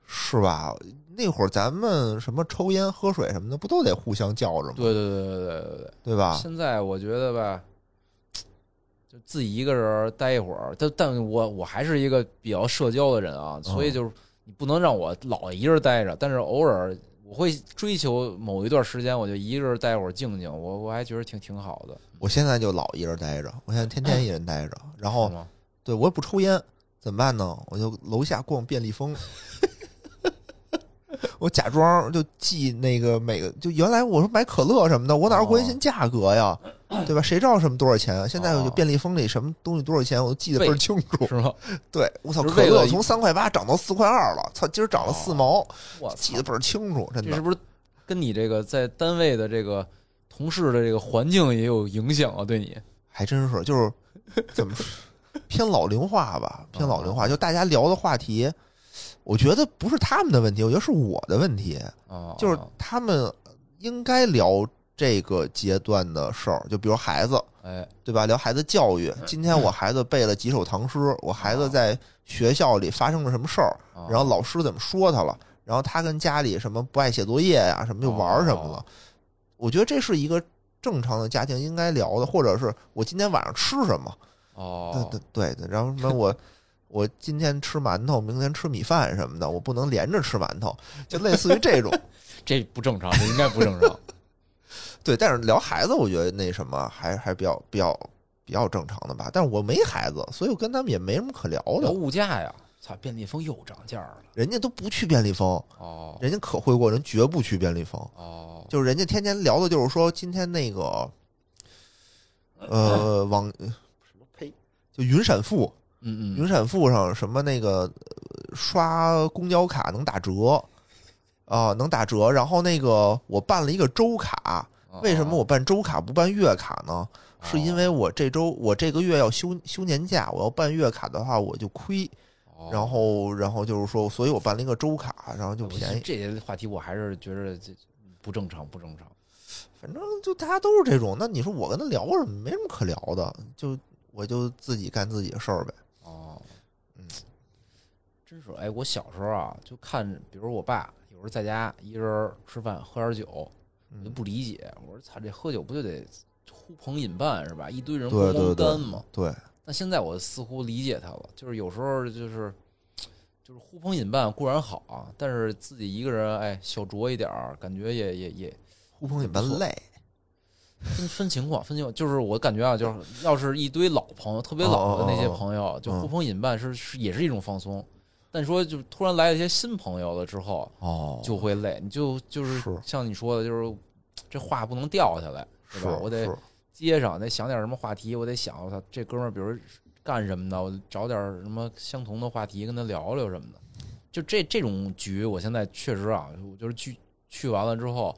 是吧？那会儿咱们什么抽烟、喝水什么的，不都得互相叫着吗？对对对对对对对。对吧？现在我觉得吧，就自己一个人待一会儿，但但我我还是一个比较社交的人啊，所以就是你不能让我老一人待着，但是偶尔我会追求某一段时间，我就一个人待会儿静静，我我还觉得挺挺好的。我现在就老一人待着，我现在天天一人待着，然后对我也不抽烟，怎么办呢？我就楼下逛便利蜂，我假装就记那个每个，就原来我说买可乐什么的，我哪儿关心价格呀，对吧？谁知道什么多少钱啊？现在我就哦便利蜂里什么东西多少钱，我都记得倍儿清楚。是吗？对，我操，可乐从三块八涨到四块二了，操，今儿涨了四毛，我记得，倍儿清楚，真的。这是不是跟你这个在单位的这个同事的这个环境也有影响啊？对你还真是，就是怎么说偏老龄化吧，偏老龄化。就大家聊的话题，我觉得不是他们的问题，我觉得是我的问题。啊，就是他们应该聊这个阶段的事儿，就比如孩子，哎，对吧？聊孩子教育。今天我孩子背了几首唐诗，我孩子在学校里发生了什么事儿，啊然后老师怎么说他了，然后他跟家里什么不爱写作业呀，什么就玩儿什么了。哦我觉得这是一个正常的家庭应该聊的，或者是我今天晚上吃什么。哦，对对对，然后什么我 我今天吃馒头，明天吃米饭什么的，我不能连着吃馒头，就类似于这种。这不正常，这应该不正常。对，但是聊孩子，我觉得那什么还还比较比较比较正常的吧。但是我没孩子，所以我跟他们也没什么可聊聊的。物价呀，操，便利蜂又涨价了。人家都不去便利蜂，哦人家可会过，人绝不去便利蜂。哦，就是人家天天聊的就是说今天那个，呃，网什么呸，就云闪付，嗯嗯云闪付上什么那个呃刷公交卡能打折啊、能打折。然后那个我办了一个周卡，哦为什么我办周卡不办月卡呢？是因为哦我这周我这个月要休休年假，我要办月卡的话我就亏。哦然后然后就是说，所以我办了一个周卡，然后就便宜。这些话题我还是觉得这不正常，不正常。反正就大家都是这种。那你说我跟他聊什么？没什么可聊的，就我就自己干自己的事儿呗。哦，嗯，真是哎，我小时候啊，就看，比如我爸有时候在家一人儿吃饭喝点酒，我就嗯，不理解，我说操，这喝酒不就得呼朋引伴是吧？一堆人对咣咣对对干嘛？对，但现在我似乎理解他了，就是有时候就是就是呼朋引伴固然好啊，但是自己一个人哎小酌一点儿，感觉也也也呼朋引伴累。分分情况，分情况，就是我感觉啊，就是要是一堆老朋友，特别老的那些朋友，就嗯呼朋引伴是是也是一种放松。但说就突然来了一些新朋友了之后，哦，就会累，你就就是是像你说的，就是这话不能掉下来，对是吧？我得是接上，得想点什么话题，我得想，我操，这哥们儿比如干什么的，我找点什么相同的话题跟他聊聊什么的。就这这种局，我现在确实啊，我就是去去完了之后，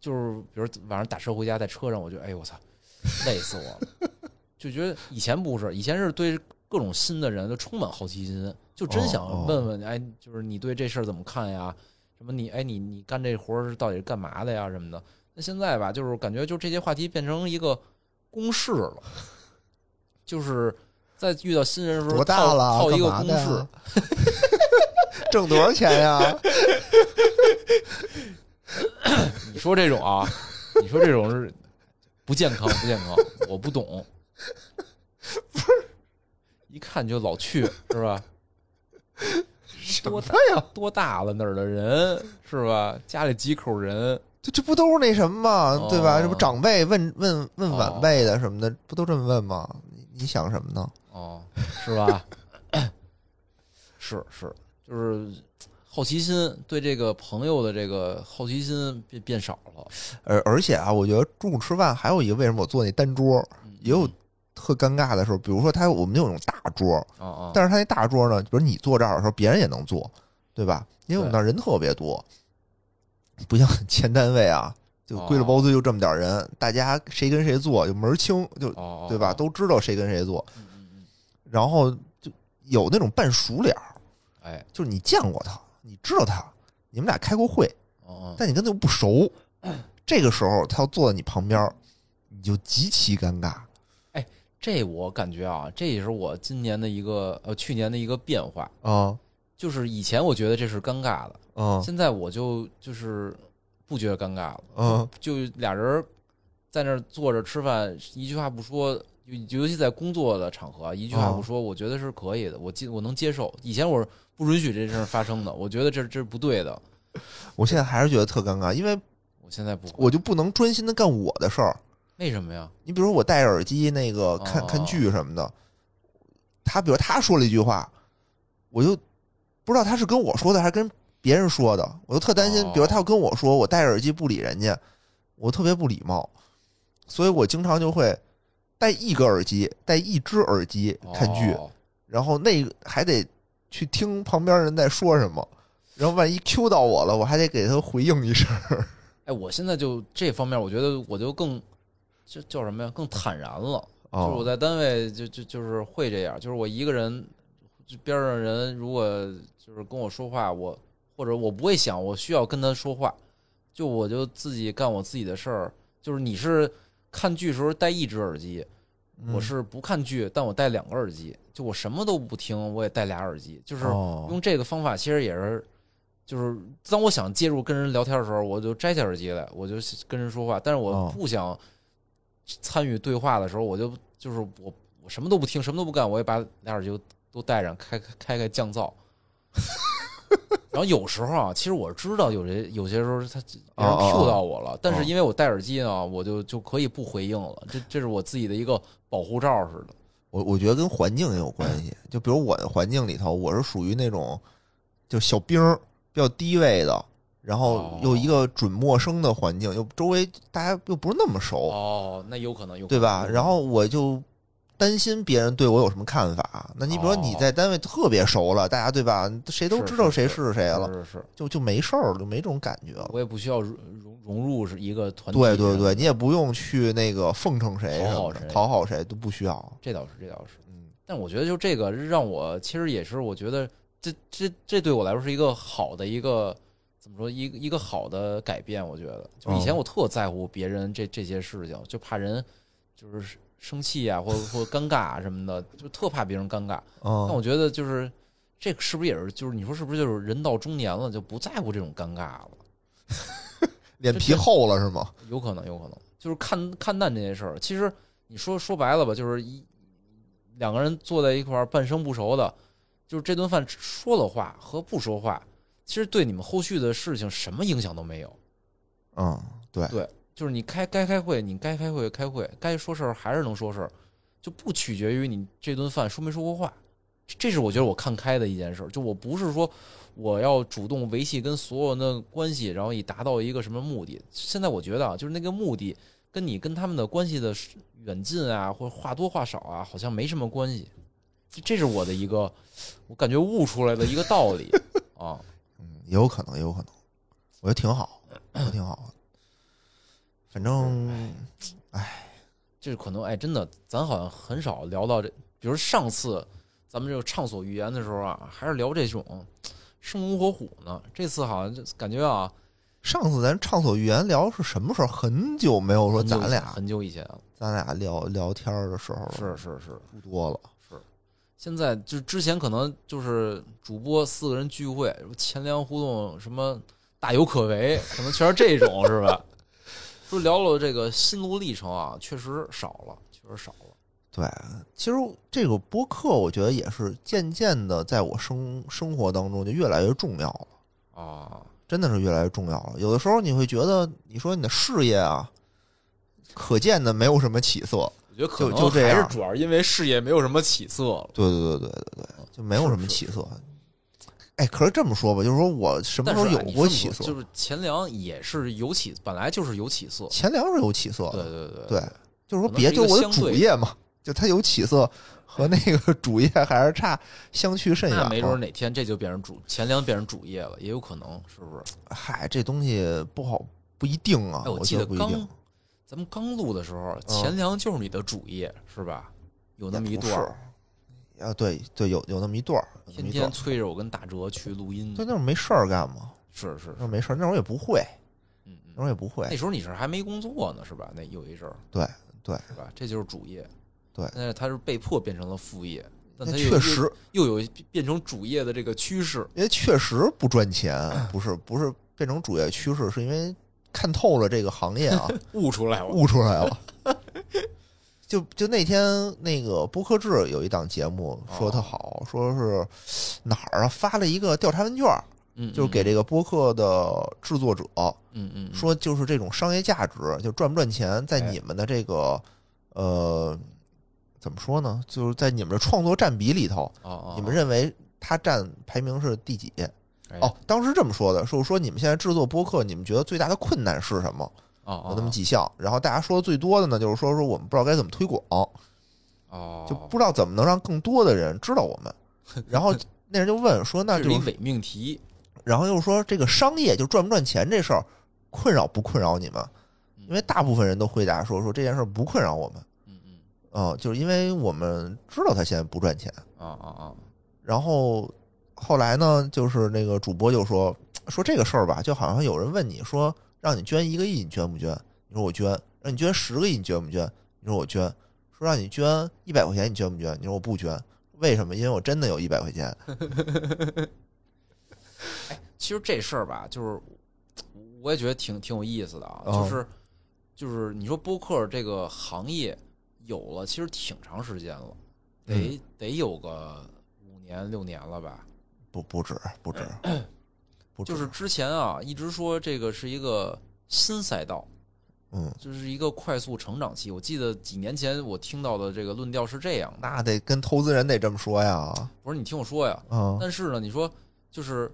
就是比如晚上打车回家，在车上，我就哎呦我操，累死我了，就觉得以前不是，以前是对各种新的人都充满好奇心，就真想问问，哎，就是你对这事儿怎么看呀？什么你哎你你干这活儿是到底是干嘛的呀？什么的。那现在吧，就是感觉就这些话题变成一个公式了，就是在遇到新人的时候多大套了？啊套一个公式 挣多少钱呀？你说这种啊，你说这种是不健康，不健康，我不懂。不是，一看就老去 是吧？多大呀？多大了那儿的人是吧？家里几口人，这这不都是那什么吗？对吧？哦这不长辈问问问哦晚辈的什么的，不都这么问吗？你你想什么呢？哦，是吧？是是，就是好奇心对这个朋友的这个好奇心变变少了。而而且啊，我觉得中午吃饭还有一个为什么我坐那单桌也有特尴尬的时候，比如说他我们有那种大桌，但是他那大桌呢，比如你坐这儿的时候，别人也能坐，对吧？因为我们那儿人特别多，不像 前单位啊，就归了包堆就这么点人，大家谁跟谁坐就门儿清，就哦，对吧？都知道谁跟谁坐，嗯嗯嗯，然后就有那种半熟脸儿，哎，就是你见过他，你知道他，你们俩开过会，但你跟他又不熟，这个时候他要坐在你旁边，你就极其尴尬。这我感觉啊，这也是我今年的一个呃去年的一个变化，啊就是以前我觉得这是尴尬的，啊现在我就就是不觉得尴尬了，啊就俩人在那儿坐着吃饭，一句话不说，尤尤其在工作的场合啊，一句话不说，我觉得是可以的，我接我能接受。以前我是不允许这事儿发生的，我觉得这这是不对的。我现在还是觉得特尴尬，因为我现在不，我就不能专心的干我的事儿。为什么呀？你比如说我戴着耳机那个看哦看剧什么的，他比如他说了一句话，我就不知道他是跟我说的还是跟别人说的，我就特担心哦。比如他要跟我说我戴着耳机不理人家，我特别不礼貌，所以我经常就会戴一个耳机，戴一只耳机看剧，哦然后那个还得去听旁边人在说什么，然后万一 Q 到我了，我还得给他回应一声。哎，我现在就这方面，我觉得我就更就叫什么呀？更坦然了。就是我哦，在单位就就就是会这样，就是我一个人，就边上人如果就是跟我说话，我或者我不会想我需要跟他说话，就我就自己干我自己的事儿。就是你是看剧时候戴一只耳机，嗯我是不看剧，但我戴两个耳机，就我什么都不听，我也戴俩耳机，就是哦用这个方法，其实也是。就是当我想介入跟人聊天的时候，我就摘下耳机来，我就跟人说话。但是我哦不想参与对话的时候，我就就是我我什么都不听，什么都不干，我也把俩耳机都戴上，开开开开降噪。然后有时候啊，其实我知道有些有些时候他别人哦哦 Q 到我了，但哦是因为我戴耳机呢，我就就可以不回应了。这这是我自己的一个保护罩似的。我我觉得跟环境也有关系。就比如我的环境里头，我是属于那种就小兵儿比较低位的，然后哦又一个准陌生的环境，又周围大家又不是那么熟，哦，那有可能有对吧？然后我就担心别人对我有什么看法。那你比如说你哦在单位特别熟了，大家对吧？谁都知道谁是谁了，是是是，就就没事儿了，就没这种感觉了。我也不需要融融融入是一个团体。对对对，，你也不用去那个奉承谁讨好谁讨好谁都不需要。这倒是这倒是。嗯，但我觉得就这个让我其实也是，我觉得这这这对我来说是一个好的一个怎么说一个一个好的改变。我觉得，就以前哦我特在乎别人这这些事情，就怕人就是生气啊，或或尴尬啊什么的，就特怕别人尴尬。但嗯，我觉得就是这个是不是也是就是你说是不是就是人到中年了就不在乎这种尴尬了？脸皮厚了是吗？有可能，有可能，就是看看淡这件事儿。其实你说说白了吧，就是一两个人坐在一块儿半生不熟的，就是这顿饭说的话和不说话，其实对你们后续的事情什么影响都没有。嗯，对，对，就是你开该开会，你该开会开会，该说事儿还是能说事儿，就不取决于你这顿饭说没说过话。这是我觉得我看开的一件事儿，就我不是说我要主动维系跟所有人的关系，然后以达到一个什么目的。现在我觉得啊，就是那个目的跟你跟他们的关系的远近啊，或者话多话少啊，好像没什么关系。这是我的一个我感觉悟出来的一个道理啊。嗯，也有可能，也有可能，我觉得挺好，我觉得挺好的。反正，哎，就是可能哎，真的，咱好像很少聊到这，比如上次咱们这个畅所欲言的时候啊，还是聊这种生龙活虎呢。这次好像就感觉啊，上次咱畅所欲言聊是什么时候？很久没有说咱俩很久以前，咱俩聊聊天的时候了，是是是不多了。现在就之前可能就是主播四个人聚会，什么钱粮互动，什么大有可为，可能全是这种是吧？说聊了这个心路历程啊，确实少了，确实少了。对，其实这个播客，我觉得也是渐渐的在我生生活当中就越来越重要了。啊，真的是越来越重要了。有的时候你会觉得，你说你的事业啊，可见的没有什么起色，我觉得可就能就这样还是主要是因为事业没有什么起色了。对对对对对对，就没有什么起色。哎，可是这么说吧，就是说我什么时候有过起色？说就是钱粮也是有起，本来就是有起色。钱粮是有起色对的，对对对，就是说别，是就我的主业嘛，就它有起色和那个 主业还是差相去甚远嘛。那没准哪天这就变成主钱粮变成主业了，也有可能，是不是？嗨，这东西不好，不一定啊。哎，我记得刚觉不一定，咱们刚录的时候，嗯钱粮就是你的主业，是吧？有那么一段儿，啊，对对，有有那么一段儿，天天催着我跟大哲去录音。对，那会儿没事儿干嘛？是是是，那会儿没事儿，那会儿也不会，嗯嗯。那会儿也不会那。时候你是还没工作呢，是吧？那有一阵儿，对对，是吧？这就是主业。对但是他是被迫变成了副业，但那他确实，又又有变成主业的这个趋势。因为确实不赚钱，不是不是变成主业趋势，是因为看透了这个行业啊，悟出来了，悟出来了。就就那天那个播客制有一档节目说特好，说是哪儿啊发了一个调查问卷，嗯，就是给这个播客的制作者嗯嗯嗯说，就是这种商业价值，就赚不赚钱，在哎你们的这个呃怎么说呢？就是在你们的创作占比里头，哦哦，你们认为它占排名是第几？哎哦，当时这么说的，说说你们现在制作播客，你们觉得最大的困难是什么？哦有那么几项，然后大家说的最多的呢，就是说说我们不知道该怎么推广，哦，就不知道怎么能让更多的人知道我们。然后那人就问说，那就伪命题。然后又说这个商业就赚不赚钱这事儿困扰不困扰你们？因为大部分人都回答说说这件事儿不困扰我们，嗯嗯嗯，就是因为我们知道他现在不赚钱。啊啊啊，然后后来呢，就是那个主播就说说这个事儿吧，就好像有人问你说，让你捐一个亿，你捐不捐？你说我捐。让你捐十个亿，你捐不捐？你说我捐。说让你捐一百块钱，你捐不捐？你说我不捐。为什么？因为我真的有一百块钱。其实这事儿吧，就是我也觉得挺挺有意思的啊，哦就是就是你说播客这个行业有了，其实挺长时间了，得得有个五年六年了吧。不不止不止，不止就是之前啊，一直说这个是一个新赛道，嗯，就是一个快速成长期。我记得几年前我听到的这个论调是这样的，那得跟投资人得这么说呀。不是你听我说呀。嗯但是呢，你说就是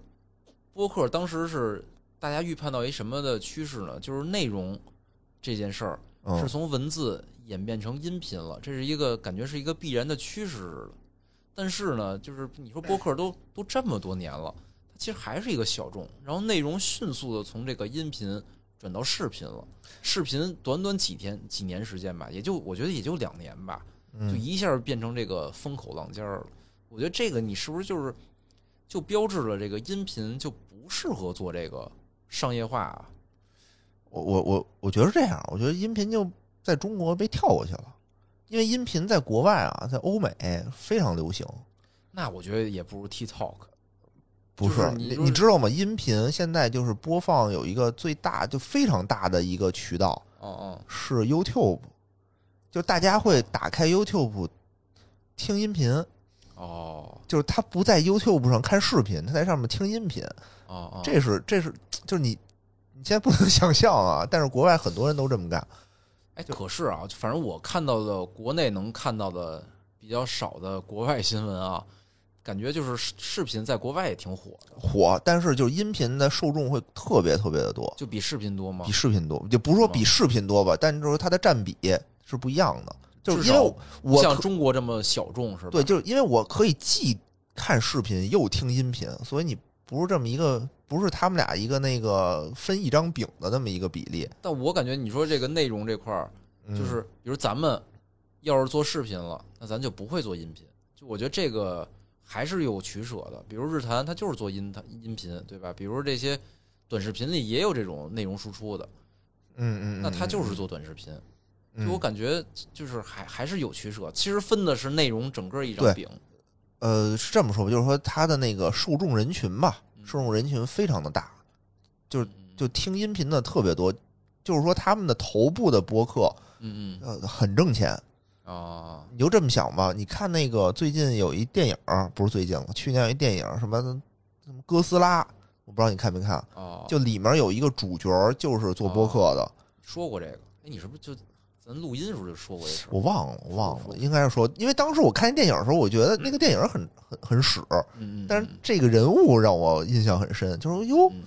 播客当时是大家预判到一什么的趋势呢？就是内容这件事儿是嗯从文字演变成音频了，这是一个感觉是一个必然的趋势似的。但是呢，就是你说播客都都这么多年了，它其实还是一个小众，然后内容迅速的从这个音频转到视频了，视频短短几天几年时间吧，也就我觉得也就两年吧，就嗯，一下变成这个风口浪尖儿了。我觉得这个你是不是就是就标志了这个音频就不适合做这个商业化啊？我我我我觉得是这样，我觉得音频就在中国被跳过去了，因为音频在国外啊，在欧美非常流行。那我觉得也不如 TikTok。不就是你你说你知道吗？音频现在就是播放有一个最大就非常大的一个渠道哦哦，是 YouTube，就大家会打开 YouTube 听音频，哦就是他不在 YouTube 上看视频，他在上面听音频。哦哦，这是这是就是你你现在不能 想象啊，但是国外很多人都这么干。哎，可是啊，反正我看到的国内能看到的比较少的国外新闻啊，感觉就是视视频在国外也挺火的，火，但是就是音频的受众会特别特别的多，就比视频多吗比？视频多，就不是说比视频多吧，但就是它的占比是不一样的。就是因为不我可像中国这么小众是吧？对，就是因为我可以既看视频又听音频，所以你不是这么一个，不是他们俩一个那个分一张饼的那么一个比例。但我感觉你说这个内容这块儿，嗯就是比如咱们要是做视频了，那咱就不会做音频。就我觉得这个还是有取舍的。比如日坛，它就是做音它音频，对吧？比如这些短视频里也有这种内容输出的，嗯嗯，嗯那它就是做短视频。嗯就我感觉就是还还是有取舍。其实分的是内容整个一张饼。呃是这么说吧，就是说它的那个受众人群吧，嗯受众人群非常的大，就是嗯就听音频的特别多，就是说他们的头部的播客嗯嗯呃很挣钱。啊你就这么想吧，你看那个最近有一电影儿，不是最近了，去年有一电影儿什么什么哥斯拉，我不知道你看没看，啊！就里面有一个主角就是做播客的。说过这个，哎，你是不是就咱录音的时候就说过这事儿。我忘了，我忘了，应该是说，因为当时我看那电影的时候，我觉得那个电影很很很屎，但是这个人物让我印象很深，就是哟，嗯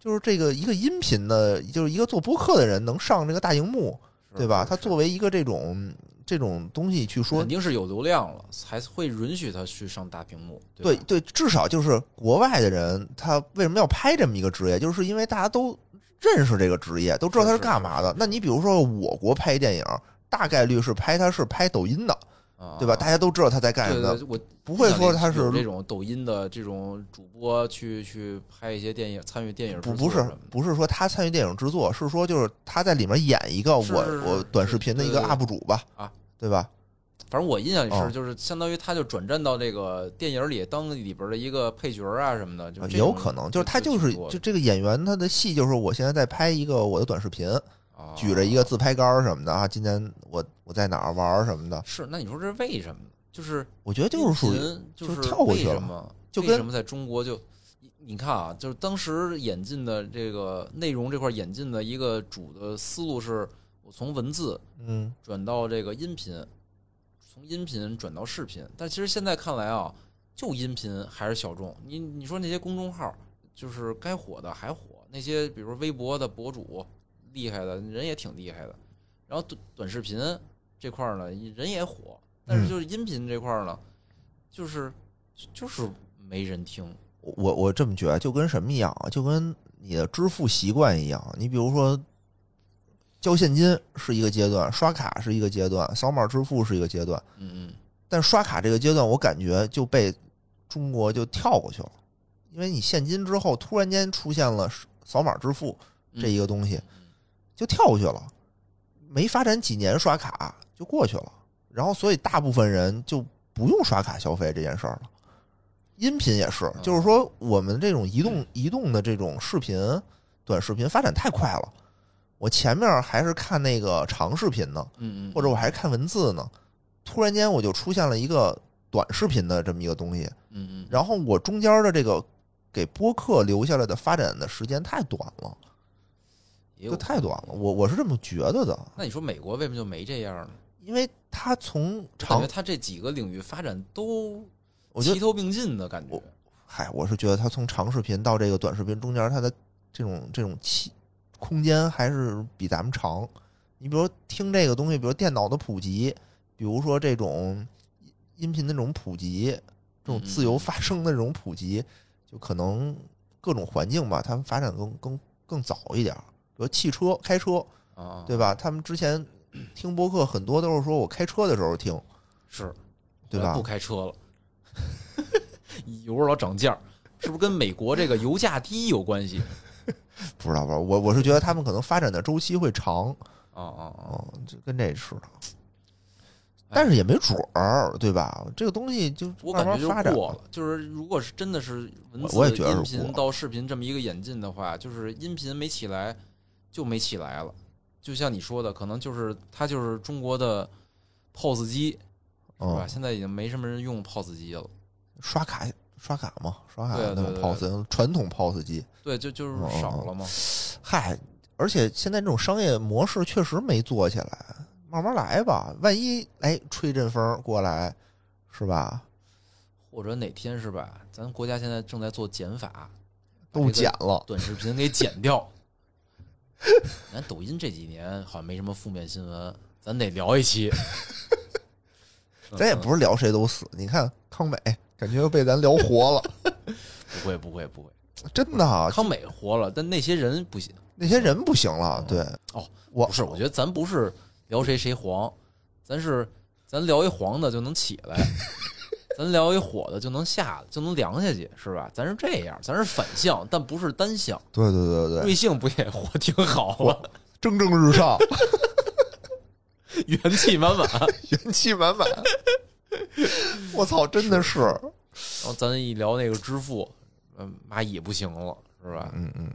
就是这个一个音频的，就是一个做播客的人能上这个大荧幕，对吧？他作为一个这种这种东西去说肯，定是有流量了，才会允许他去上大屏幕。吧对对，至少就是国外的人，他为什么要拍这么一个职业，就是因为大家都认识这个职业，都知道他是是干嘛的。那你比如说我国拍电影，大概率是拍他是拍抖音的，啊，对吧？大家都知道他在干什么我不会说他是这种抖音的这种主播去去拍一些电影，参与电影不不是不是说他参与电影制作，是说就是他在里面演一个我我短视频的一个 UP 主吧，啊，对吧？反正我印象里哦。是，就是相当于他就转战到这个电影里当里边的一个配角啊什么的，就有可能就是他就是就这个演员他的戏就是我现在在拍一个我的短视频，啊举着一个自拍杆什么的啊，今天我我在哪儿玩儿什么的，是，那你说这是为什么呢？就是我觉得就是属于就就是跳过去了嘛就跟为什么在中国就你你看啊，就是当时演进的这个内容这块演进的一个主的思路是，我从文字嗯。转到这个音频，从音频转到视频。但其实现在看来啊，就音频还是小众。你你说那些公众号，就是该火的还火，那些比如说微博的博主厉害的人也挺厉害的。然后短短视频这块儿呢，人也火，但是就是音频这块儿呢，就是就是没人听。我我这么觉得，就跟什么一样啊？就跟你的支付习惯一样。你比如说，交现金是一个阶段，刷卡是一个阶段，扫码支付是一个阶段。嗯嗯，但刷卡这个阶段，我感觉就被中国就跳过去了，因为你现金之后突然间出现了扫码支付这一个东西，就跳过去了，没发展几年刷卡就过去了，然后所以大部分人就不用刷卡消费这件事儿了。音频也是，就是说我们这种移动移动的这种视频、短视频发展太快了。我前面还是看那个长视频呢，嗯嗯，或者我还是看文字呢，突然间我就出现了一个短视频的这么一个东西，嗯嗯，然后我中间的这个给播客留下来的发展的时间太短了，也太短了。我我是这么觉得的，那你说美国为什么就没这样呢？因为他从感长觉，它这几个领域发展都齐头并进的感觉。嗨，我是觉得他从长视频到这个短视频中间，他的这种这种期空间还是比咱们长。你比如听这个东西，比如电脑的普及，比如说这种音频的这种普及，这种自由发声的这种普及，就可能各种环境吧，他们发展更更更早一点儿。比如汽车开车，啊，对吧？他们之前听播客很多都是说我开车的时候听，是，对吧不开车了，油老涨价，是不是跟美国这个油价低有关系？不知道吧？我我是觉得他们可能发展的周期会长，啊啊啊！哦，就跟这似的。但是也没准儿，对吧？这个东西就我感觉就过了，就是如果是真的是文字、音频到视频这么一个演进的话，就是音频没起来就没起来了。就像你说的，可能就是它就是中国的 POS 机，是吧？嗯，现在已经没什么人用 POS 机了。刷卡刷卡嘛，刷卡那种 POS 传统 POS 机，对，就就是哦少了嘛。嗨，而且现在这种商业模式确实没做起来，慢慢来吧。万一哎吹阵风过来，是吧？或者哪天是吧？咱国家现在正在做减法，都减了，短视频给减掉。咱抖音这几年好像没什么负面新闻，咱得聊一期。咱也不是聊谁都死。你看康美，感觉被咱聊活了，不会不会不会，真的啊。康美活了，但那些人不行。那些人不行了，对，哦，我不是，我觉得咱不是聊谁谁黄，咱是咱聊一黄的就能起来，咱聊一火的就能下就能凉下去，是吧？咱是这样，咱是反向，但不是单向。对对对对，瑞幸不也活挺好了，蒸蒸日上，元气满满。元气满满。我操，真的是，然后咱一聊那个支付，嗯，蚂蚁不行了，是吧？嗯嗯，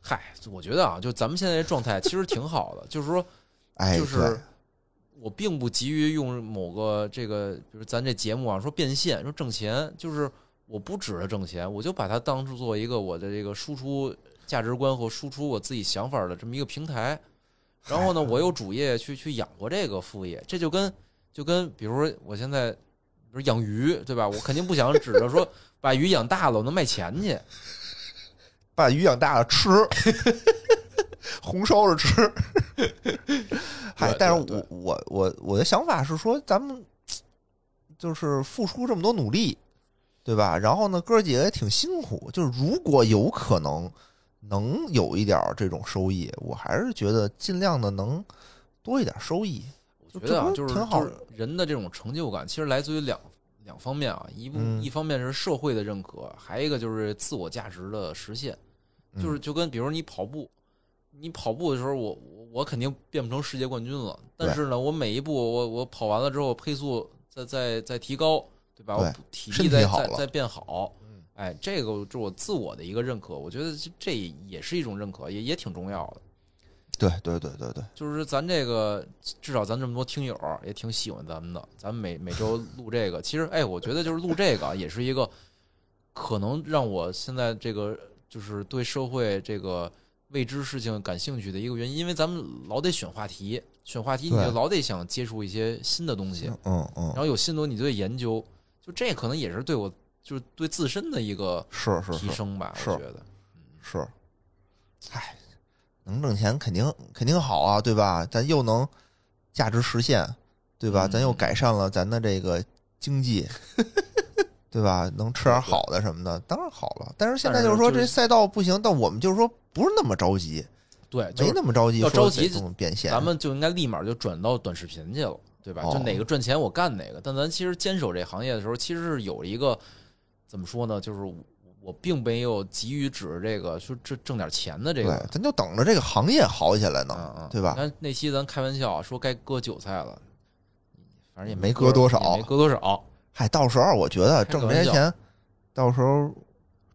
嗨，我觉得啊，就咱们现在这状态其实挺好的，就是说，哎，就是我并不急于用某个这个，比如咱这节目啊，说变现，说挣钱，就是我不指着挣钱，我就把它当做一个我的这个输出价值观和输出我自己想法的这么一个平台。然后呢，我有主业去去养活这个副业，这就跟就跟比如说我现在比如养鱼，对吧？我肯定不想指着说 把鱼养大了我能卖钱去，把鱼养大了吃，红烧着吃。嗨，但是我我我我的想法是说，咱们就是付出这么多努力，对吧？然后呢，哥儿几个也挺辛苦，就是如果有可能能有一点儿这种收益，我还是觉得尽量的能多一点收益。我觉得啊，就是就是人的这种成就感，其实来自于两两方面啊，一部嗯一方面是社会的认可，还有一个就是自我价值的实现。嗯就是就跟比如你跑步，你跑步的时候，我我我肯定变不成世界冠军了，但是呢，我每一步我我跑完了之后，配速再再再提高，对吧？对我体身力再体好了再再变好嗯，哎，这个就是我自我的一个认可，我觉得这这也是一种认可，也也挺重要的。对对对对对，就是咱这个，至少咱这么多听友也挺喜欢咱们的。咱们每每周录这个，其实哎，我觉得就是录这个也是一个可能让我现在这个就是对社会这个未知事情感兴趣的一个原因，因为咱们老得选话题，选话题你就老得想接触一些新的东西，嗯嗯然，后有新的你就得研究，就这可能也是对我就是对自身的一个是是是。提升吧，我觉得。是，唉，能挣钱肯定肯定好啊，对吧？咱又能价值实现，对吧？嗯咱又改善了咱的这个经济，对吧？能吃点好的什么的，当然好了。但是现在就是说就是这赛道不行，但我们就是说不是那么着急，对，就是没那么着急要说着急得这么变现。咱们就应该立马就转到短视频去了，对吧？哦就哪个赚钱我干哪个。但咱其实坚守这行业的时候，其实是有一个怎么说呢？就是我我并没有急于指这个说挣挣点钱的这对个，，咱就等着这个行业好起来呢，嗯嗯，对吧那那期咱开玩笑说该割韭菜了，反正也没割割多少没割多少。嗨，到时候我觉得挣这些钱，到时候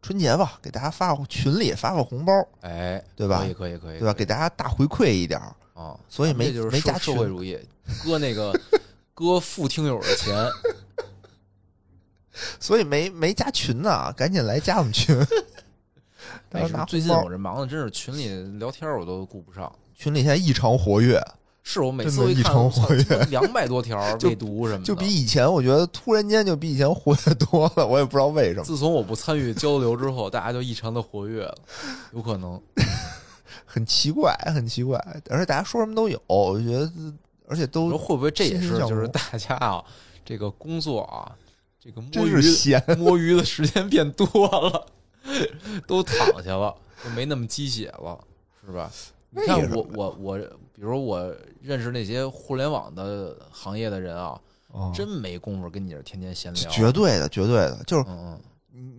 春节吧，给大家发群里发发红包，哎，对吧可以可以可以，对吧？给大家大回馈一点。啊，所以没没加群社会主义，割那个 割富听友的钱。所以没没加群呢，赶紧来加我们群。最近我这忙的真是群里聊天我都顾不上。群里现在异常活跃，是我每次一看，我操常活跃两百多条 就未读什么的，就比以前我觉得突然间就比以前活跃多了，我也不知道为什么，自从我不参与交流之后，大家就异常的活跃了，有可能。很奇怪，很奇怪。而且大家说什么都有，我觉得，而且都会不会这也是就是大家啊，这个工作啊，这个摸鱼闲。摸鱼的时间变多了，都躺下了，就没那么鸡血了，是吧？你看我我我，比如我认识那些互联网的行业的人啊，哦真没工夫跟你这天天闲聊。绝对的，绝对的，就是嗯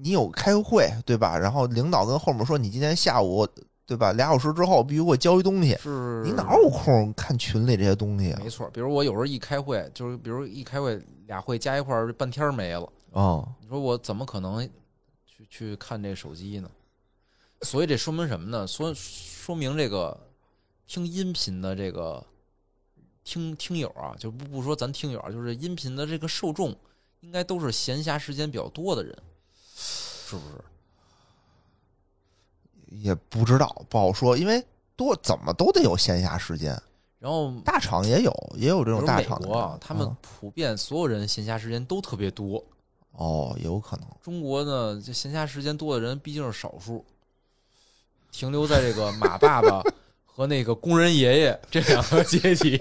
你有开会对吧？然后领导跟后面说你今天下午对吧，俩小时之后必须给我交一东西嗯，，是你哪有空看群里这些东西啊？没错，比如我有时候一开会，就是比如一开会俩会加一块儿，半天没了。哦，你说我怎么可能去去看这手机呢？所以这说明什么呢？说说明这个听音频的这个听听友啊，就不不说咱听友啊，就是音频的这个受众，应该都是闲暇时间比较多的人，是不是？也不知道，不好说，因为多怎么都得有闲暇时间，然后大厂也有，也有这种大厂国啊，他们嗯普遍所有人闲暇时间都特别多。哦，有可能中国呢，这闲暇时间多的人毕竟是少数，停留在这个马爸爸 和那个工人爷爷这两个阶级。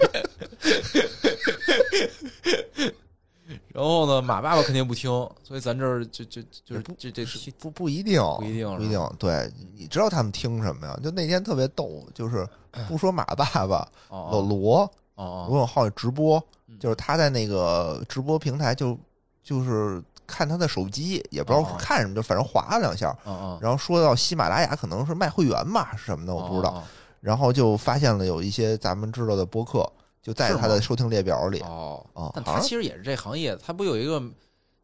然后呢，马爸爸肯定不听，所以咱这儿就就就是不这这这不不一定，不一定不一定。对，你知道他们听什么呀？就那天特别逗，就是不说马爸爸，老哦罗哦罗永浩直播，嗯就是他在那个直播平台就就是看他的手机，也不知道哦看什么，就反正划了两下，然后说到喜马拉雅可能是卖会员吧是什么的，我不知道。哦然后就发现了有一些咱们知道的播客就在他的收听列表里哦但他其实也是这行业，他不有一个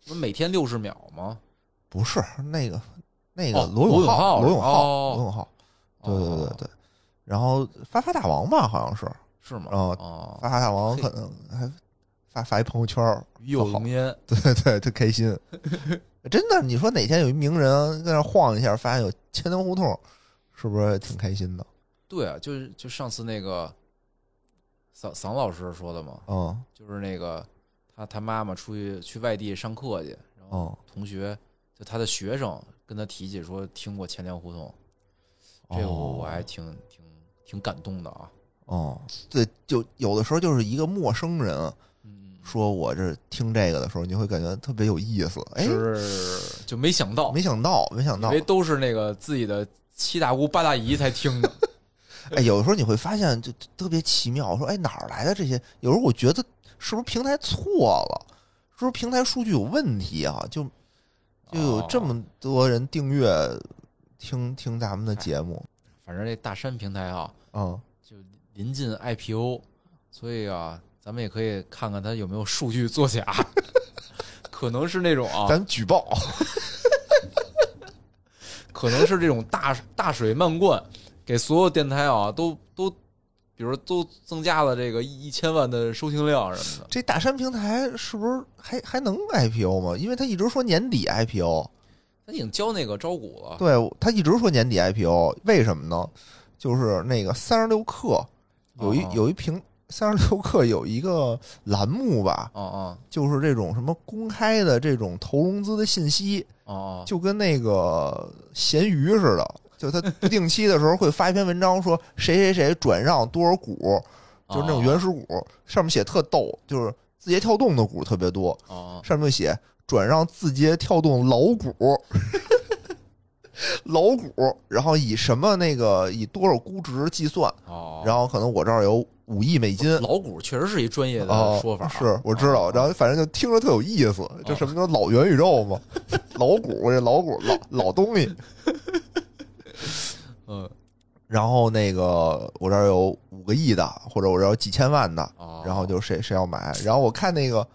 什么每天六十秒吗？不是那个那个哦罗永浩罗永浩，哦罗永浩，对对对哦对。然后发发大王吧，好像是是吗？哦哦，发发大王，可能还发发一朋友圈儿，与有荣焉。对对，特开心。真的，你说哪天有一名人在那晃一下，发现有千灯胡同，是不是挺开心的？对啊，就是就上次那个桑桑老师说的嘛，嗯就是那个他他妈妈出去去外地上课去，然后哦同学就他的学生跟他提起说听过钱粮胡同，这个我我还挺挺挺感动的啊。哦，对，就有的时候就是一个陌生人嗯，说我这听这个的时候，你会感觉特别有意思。哎，是就没想到，没想到，没想到因为，都是那个自己的七大姑八大姨才听的。哎，有的时候你会发现就就特别奇妙，我说哎哪儿来的这些？有时候我觉得是不是平台错了？是不是平台数据有问题啊？就就有这么多人订阅听听咱们的节目，反正这大山平台啊，嗯，就临近 IPO，所以啊，咱们也可以看看它有没有数据作假，可能是那种啊，咱举报，可能是这种大大水漫灌，给所有电台啊都都，比如都增加了这个一一千万的收听量什么的。这大山平台是不是还还能 IPO 吗？因为他一直说年底 IPO，他已经交那个招股了，对他一直说年底 IPO，为什么呢？就是那个三十六氪有一哦有一平三十六氪有一个栏目吧，哦哦就是这种什么公开的这种投融资的信息，哦哦，就跟那个闲鱼似的，就他不定期的时候会发一篇文章，说谁谁谁转让多少股，就是那种原始股，上面写特逗，就是字节跳动的股特别多，哦上面就写转让字节跳动老股，老股，然后以什么那个以多少估值计算，哦，然后可能我这儿有五亿美金。老股确实是一专业哦的说法，是我知道，哦然后反正就听着特有意思，就什么叫老元宇宙嘛，老股这老股老老东西，嗯然后那个我这儿有五个亿的，或者我这儿有几千万的，哦，然后就谁谁要买，然后我看那个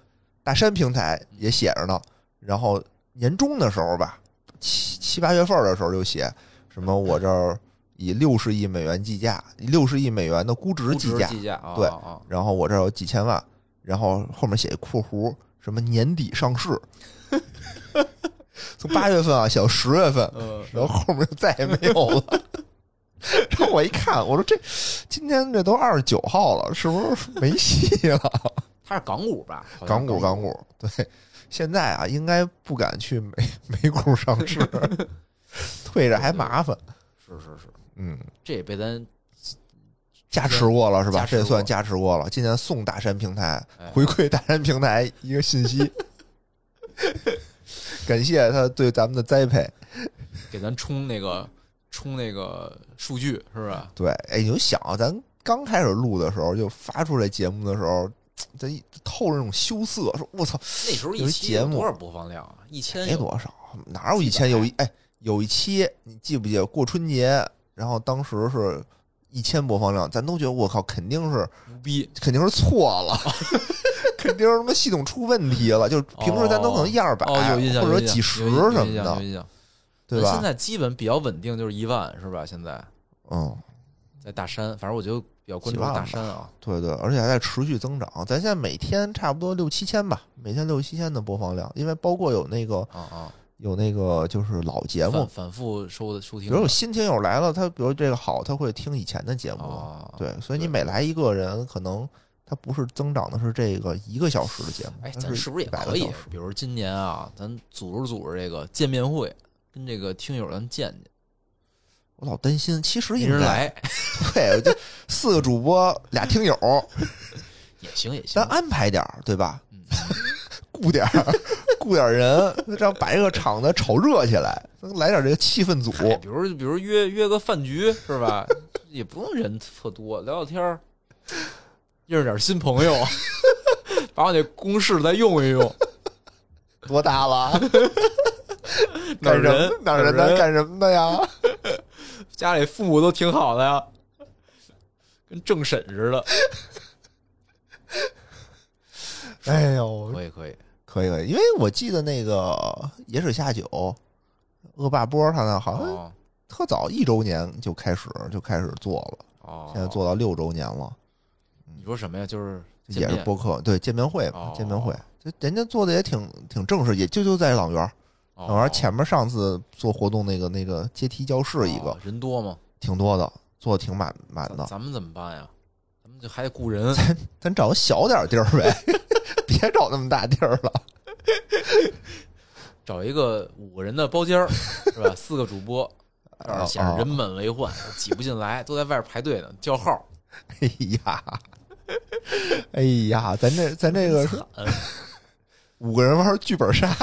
大山平台也写着呢，然后年终的时候吧，七七八月份的时候就写什么我这儿以六十亿美元计价，以六十亿美元的估值计价，计价，啊对然后我这儿有几千万，然后后面写一括弧什么年底上市，从八月份啊写到十月份，呃，然后后面就再也没有了。然后我一看，我说这今天这都二十九号了，是不是没戏了？它是港股吧？港股，港股，对，现在啊，应该不敢去美美股上市，退着还麻烦。是是是，嗯，这也被咱加持过了是吧？这也算加持过了。今年送大山平台哎回馈大山平台一个信息，感谢他对咱们的栽培。给咱冲那个冲那个数据是不是？对，哎，你就想啊，咱刚开始录的时候，就发出来节目的时候，咱透着那种羞涩，说我操，那时候有一期节目有多少播放量啊？一千没多少，哪有一千有一哎有一期你记不记得过春节，然后当时是一千播放量，咱都觉得我靠，肯定是牛逼肯定是错了，肯定是他妈系统出问题了，就是平时咱都可能一二百、或者几十什么的对吧？现在基本比较稳定，就是一万是吧？现在嗯，在大山，反正我就比较关注大山啊。对对，而且还在持续增长。咱现在每天差不多六七千吧，每天六七千的播放量，因为包括有那个啊啊，有那个就是老节目反，反复收的收听的，比如有新听友来了，他比如这个好，他会听以前的节目。啊，对，所以你每来一个人，可能他不是增长的是这个一个小时的节目，哎，咱是不是也可以？比如今年啊，咱组织组织这个见面会，跟这个听友咱见见，我老担心，其实没应该人来 对，我就四个主播俩听友，也行也行咱，安排点儿，对吧？嗯，雇点儿，雇点儿人，这样把这个场子炒热起来，来点这个气氛组。哎，比如比如约约个饭局是吧？也不用人特多，聊聊天儿，认识点新朋友，把我那公式再用一用，多大了？哪儿干什么？人哪人？干什么的呀？家里父母都挺好的呀，跟政审似的。哎呦，可以可以，可以可以，因为我记得那个野水下酒，恶霸波他那好像哦。特早一周年就开始就开始做了，哦，现在做到六周年了，你说什么呀？就是也是面播客对见面会嘛哦，见面会，就人家做的也挺挺正式，也就就在朗园，朗园前面上次做活动那个那个阶梯教室一个哦人多吗？挺多的，做的挺满满的。咱咱们怎么办呀？咱们就还得雇人，咱找个小点儿地儿呗，别找那么大地儿了。找一个五个人的包间儿，是吧？四个主播，显哦得人满为患，挤不进来，都在外边排队呢，叫号。哎呀，哎呀，咱这 咱这个，五个人玩剧本杀，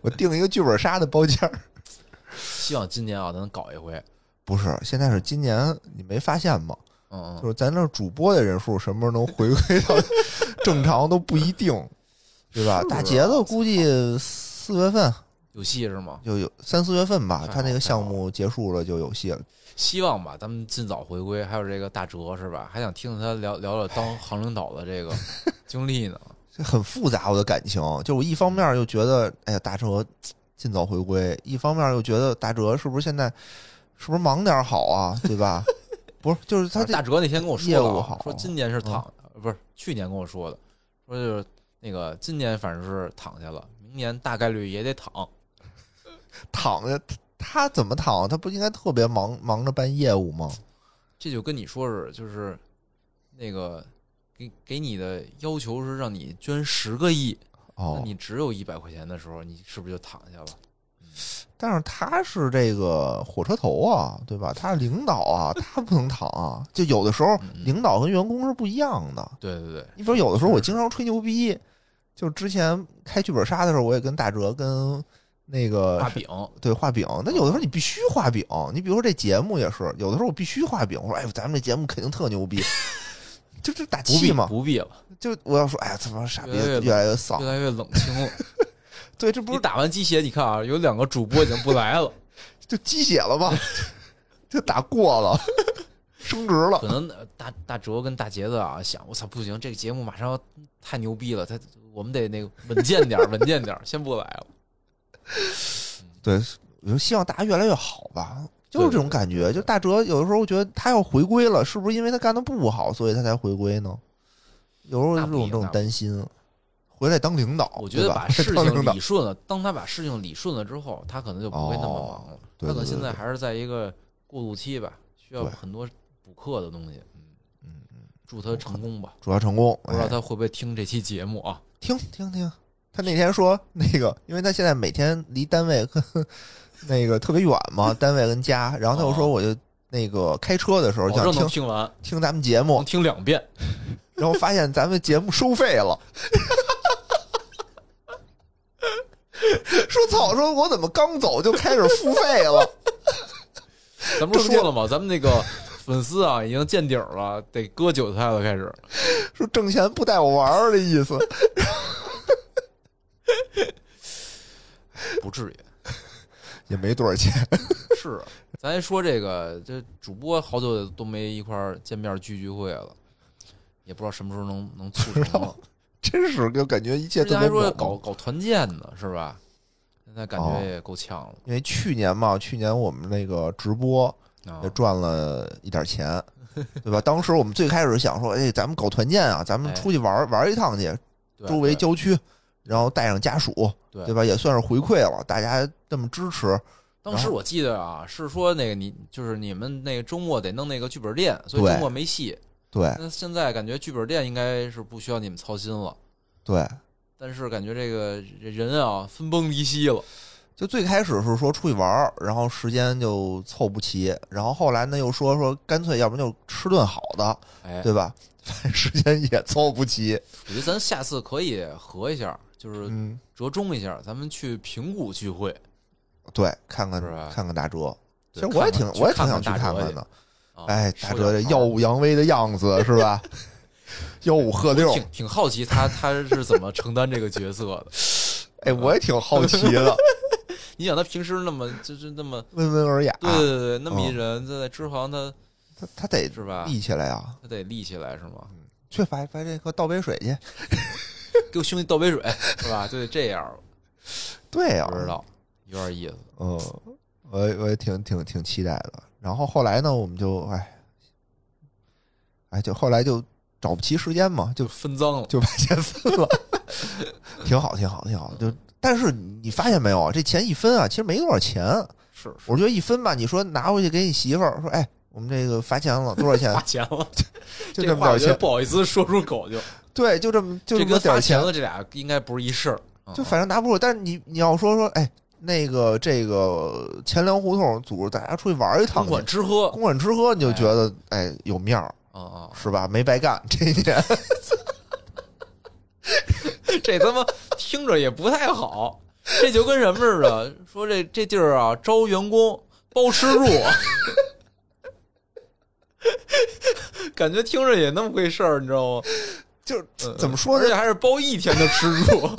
我订一个剧本杀的包间儿。希望今年啊，咱能搞一回。不是，现在是今年，你没发现吗？就是咱这主播的人数什么时候能回归到正常都不一定，对吧？是啊大杰子估计四月份有戏是吗？就有三四月份吧，他那个项目结束了就有戏了。希望吧，咱们尽早回归。还有这个大哲是吧？还想听听他聊聊聊当航领导的这个 经历呢。这很复杂，我的感情，就我一方面又觉得，哎呀，大哲尽早回归；一方面又觉得大哲是不是现在是不是忙点好啊，对吧？不是，就是他大哲那天跟我说了啊，业务好说今年是躺，不是去年跟我说的，说就是那个今年反正是躺下了，明年大概率也得躺。躺下，他怎么躺？他不应该特别忙忙着办业务吗？这就跟你说是，就是那个给给你的要求是让你捐十个亿，那哦，你只有一百块钱的时候，你是不是就躺下了？但是他是这个火车头啊，对吧？他是领导啊，他不能躺啊。就有的时候，嗯领导跟员工是不一样的。对对对，你比如有的时候我经常吹牛逼，就之前开剧本杀的时候，我也跟大哲跟那个画饼，对画饼。那有的时候你必须画饼，你比如说这节目也是，有的时候我必须画饼。我说哎，咱们这节目肯定特牛逼，就这打气嘛。不必了，就我要说，哎呀，怎么傻逼，越来越丧越。来越冷清了。对，这不你是打完鸡血，你看啊，有两个主播已经不来了，就鸡血了吧？就打过了，升职了可。能呃大大哲跟大杰子啊想，我操，不行，这个节目马上要太牛逼了，他我们得那个稳健点儿，稳健点儿，先不来了。对，我就希望大家越来越好吧，就是这种感觉。就大哲有的时候觉得他要回归了，是不是因为他干的不好，所以他才回归呢？有时候那不一样有这种担心，回来当领导，我觉得把事 情理顺了，当他把事情理顺了之后，他可能就不会那么忙了。对他可能现在还是在一个过渡期吧，需要很多补课的东西。嗯嗯嗯，祝他成功吧。祝他成功。哎不知道他会不会听这期节目啊？听听听，他那天说那个，因为他现在每天离单位跟那个特别远嘛，单位跟家，然后他又说哦我就那个开车的时候想听能听完，听咱们节目，听两遍。然后发现咱们节目收费了。说操！说我怎么刚走就开始付费了？咱不是说了吗？咱们那个粉丝啊，已经见底儿了，得割韭菜了，开始。说挣钱不带我玩儿的意思。不至于。也没多少钱，是，啊咱说这个，这主播好久都没一块儿见面聚聚会了，也不知道什么时候能能促成了。真是就感觉一切之前还说搞搞团建呢，是吧？现在感哦觉也够呛了因为去年嘛，去年我们那个直播啊也！赚了一点钱，对吧？当时我们最开始想说，哎，咱们搞团建啊，咱们哎出去玩玩一趟去，周围郊区，然后带上家属，对对吧？也算是回馈了，大家这么支持，当时我记得啊，是说那个你就是你们那个周末得弄那个剧本店，所以周末没戏。对那现在感觉剧本店应该是不需要你们操心了，对。但是感觉这个人啊分崩离析了。就最开始是说出去玩儿，然后时间就凑不齐，然后后来呢又说说干脆要不然就吃顿好的，哎，对吧？反正时间也凑不齐，我觉得咱下次可以合一下，就是嗯，折中一下，咱们去平谷聚会。对，看看是吧看看大哲，其实我也挺我也挺想去去看看的。啊哎，大收哲这耀武扬威的样子是吧？吆五喝六，挺挺好奇他他是怎么承担这个角色的。哎，我也挺好奇的，你想他平时那么就是那么 温文尔雅，对对对对，那么一嗯人在支行他他他得是吧？立起来啊！他得立起来是吗？去把把这个倒杯水去。给我兄弟倒杯水是吧？就得这样，对呀、不知道有点意思。嗯，我也我也挺挺挺期待的。然后后来呢，我们就哎，哎，就后来就找不齐时间嘛，就就分赃了，就把钱分了，挺好，挺好，挺好。就但是你发现没有啊？这钱一分啊，其实没多少钱。是是我觉得一分吧，你说拿回去给你媳妇儿说，哎，我们这个罚钱了，多少钱 罚？钱了，就这么点钱。不好意思说出口就，对，就这么就这这么点钱跟罚钱，了这俩应该不是一事儿，嗯就反正拿不住。但是你你要说说，哎，那个这个钱粮胡同组织大家出去玩一趟公去，馆吃喝，公馆吃喝，你就觉得哎有面儿啊啊，是吧？没白干这一年。这他妈听着也不太好，这就跟什么似的，说这这地儿啊招员工包吃住，感觉听着也那么回事儿，你知道吗？就怎么说呢而且还是包一天的吃住。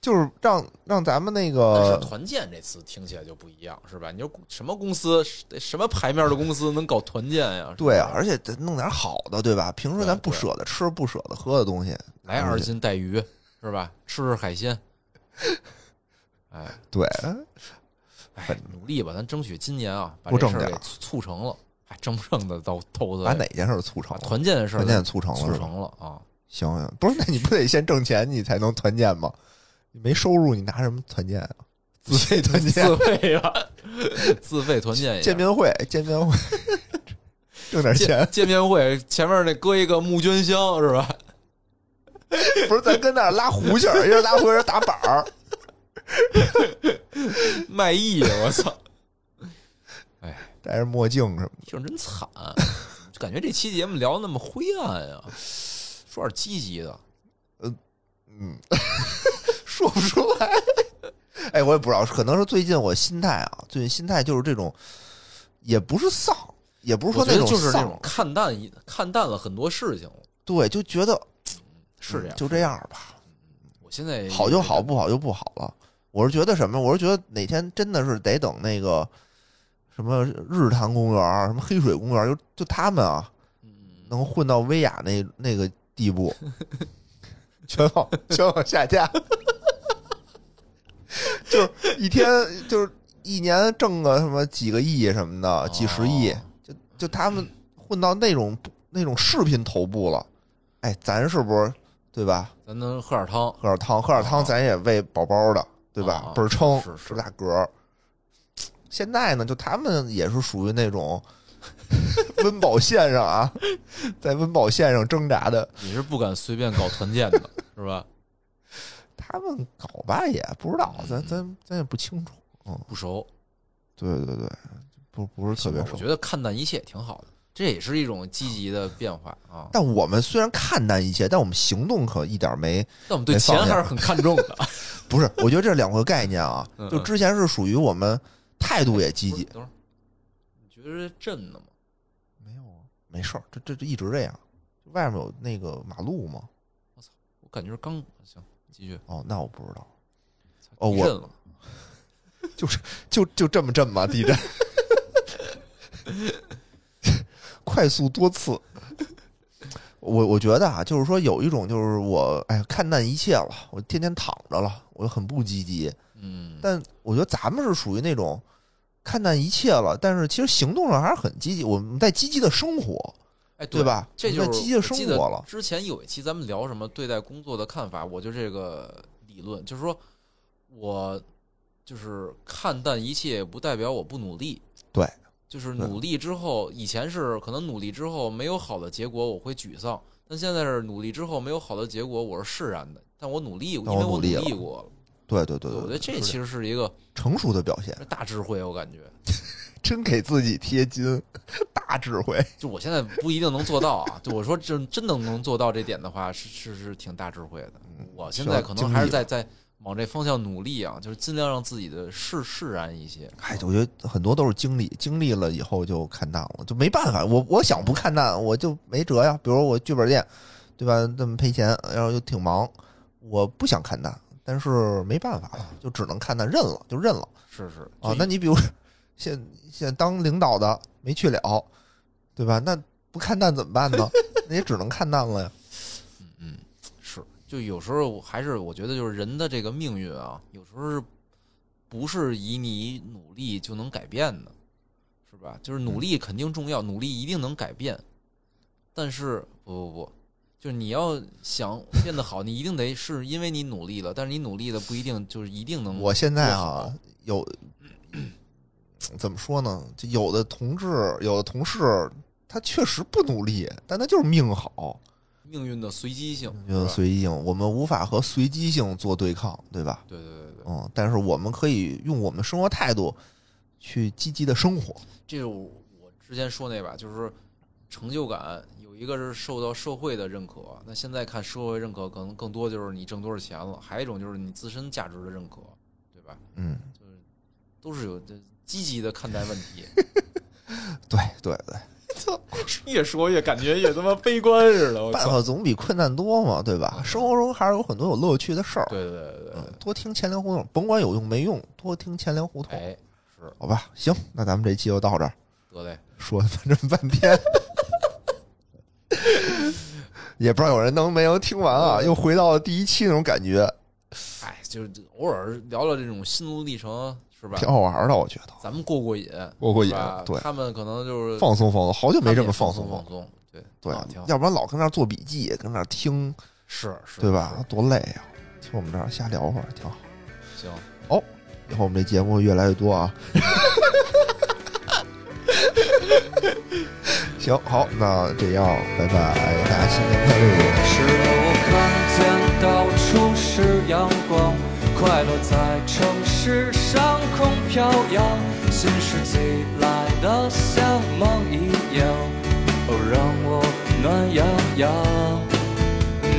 就是让让咱们那但是个团建这次听起来就不一样，是吧？你说什么公司、什么牌面的公司能搞团建呀？对啊，而且得弄点好的，对吧？平时咱不舍得吃、不舍得喝的东西，来二斤带鱼，是吧？吃吃海鲜。哎对，哎，努力吧，咱争取今年啊，把这事儿给促促成了。哎，争不挣的到头子，把哪件事促成了？团建的事团建促成了促成了啊！行行，不是，那你不得先挣钱，你才能团建吗？你没收入，你拿什么团建啊？自费团建自，费吧，自费团建见面会，见面会，挣点钱见。见面会前面那搁一个募捐箱是吧？不是，咱跟那儿拉胡琴儿，一人拉胡琴儿打板儿。卖艺，我操！哎，戴着墨镜什么的。听着真惨，就感觉这期节目聊得那么灰暗呀，说点积极的。嗯，说不出来。哎，我也不知道，可能是最近我心态啊，最近心态就是这种，也不是丧，也不是说那种丧就是那种看淡一看淡了很多事情了，对，就觉得是这样。就这样吧，我现在好就好，不好就不好了。我是觉得什么？我是觉得哪天真的是得等那个什么日坛公园、什么黑水公园，就就他们啊，嗯，能混到威亚那那个地步，全网全网下架，就一天就是一年挣个什么几个亿什么的，几十亿，哦就就他们混到那种那种视频头部了，哎，咱是不是对吧？咱能喝点汤，喝点汤，喝点汤，哦咱也喂宝宝的，对吧？哦倍儿撑，是是这么大个儿。现在呢，就他们也是属于那种 温饱线上啊，在温饱线上挣扎的。你是不敢随便搞团建的，是吧？他们搞吧也不知道，嗯咱咱咱也不清楚。嗯，不熟，对对对，不不是特别熟我觉。得看淡一切也挺好的，这也是一种积极的变化啊。但我们虽然看淡一切，但我们行动可一点没但我们对钱还是很看重的。不是。我觉得这两个概念啊就之前是属于我们态度也积极，等会儿，你觉得这震的吗？没有啊，没事儿，这这这一直这样。外面有那个马路吗？我操，我感觉是刚行，继续。哦，那我不知道，哦我地震了，就是就就这么震吧？地震，快速多次。我我觉得啊，就是说有一种就是我哎呀看淡一切了，我天天躺着了，我就很不积极。嗯，但我觉得咱们是属于那种看淡一切了，但是其实行动上还是很积极，我们在积极的生活，哎，对吧这就是积极的生活了之前有一期咱们聊什么对待工作的看法，我就这个理论，就是说我就是看淡一切，不代表我不努力。对，就是努力之后，以前是可能努力之后没有好的结果，我会沮丧。但现在是努力之后没有好的结果，我是释然的。但我努力，因为我努力过了。对对对对，我觉得这其实是一个成熟的表现，大智慧，我感觉。真给自己贴金，大智慧。就我现在不一定能做到啊，就我说真真的能做到这点的话，是是是挺大智慧的。我现在可能还是在在往这方向努力啊，就是尽量让自己的释释然一些。哎，我觉得很多都是经历，经历了以后就看淡了，就没办法。我我想不看淡，我就没辙呀。比如我剧本店，对吧？这么赔钱，然后又挺忙，我不想看淡，但是没办法了，就只能看淡，认了就认了是是啊。那你比如现现当领导的没去了，对吧？那不看淡怎么办呢？那也只能看淡了呀。嗯嗯是，就有时候还是我觉得就是人的这个命运啊，有时候是不是以你努力就能改变的，是吧？就是努力肯定重要，努力一定能改变，但是不不不。就是你要想变得好，你一定得是因为你努力了，但是你努力的不一定就是一定能。我现在啊，有怎么说呢？就有的同志，有的同事，他确实不努力，但他就是命好，命运的随机性，命运的随机性。我们无法和随机性做对抗，对吧？对对对对，嗯，但是我们可以用我们的生活态度去积极的生活。这是我我之前说那把，就是成就感有一个是受到社会的认可，那现在看社会认可可能更多就是你挣多少钱了，还有一种就是你自身价值的认可，对吧？嗯，就是都是有的积极的看待问题。对 对对，操 越说越感觉越他妈悲观似的！办法 总比困难多嘛，对吧？生活中还是有很多有乐趣的事儿。对对对对嗯，，多听钱粮胡同，甭管有用没用，多听钱粮胡同，哎，是好吧？行，那咱们这期就到这儿，得嘞，说了这么半天，也不知道有人能没能听完啊？又回到了第一期那种感觉，哎，就是偶尔聊聊这种心路历程，是吧？挺好玩的，我觉得咱们过过瘾，过过瘾。对，他们可能就是放松放松，好久没这么放松放放松，对对啊，要不然老跟那做笔记，跟那听，是是，对吧？多累呀！听我们这儿瞎聊会儿挺好。行，哦，以后我们这节目越来越多啊。行，好，那这样，拜拜，大家新年快乐！是我看见到处是阳光，快乐在城市上空飘扬，新世纪来的像梦一样，哦，让我暖洋洋。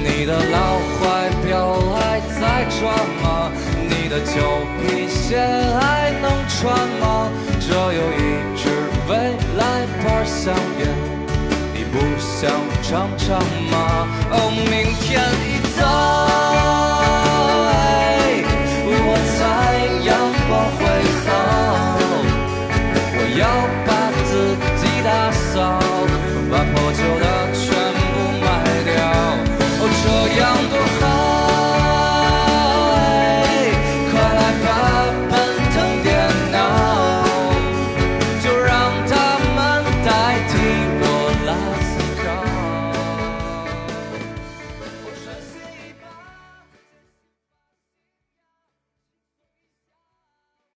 你的老怀表还在转吗？你的旧皮鞋还能穿吗？这有一未来牌香烟。你不想尝尝吗？哦，明天一早。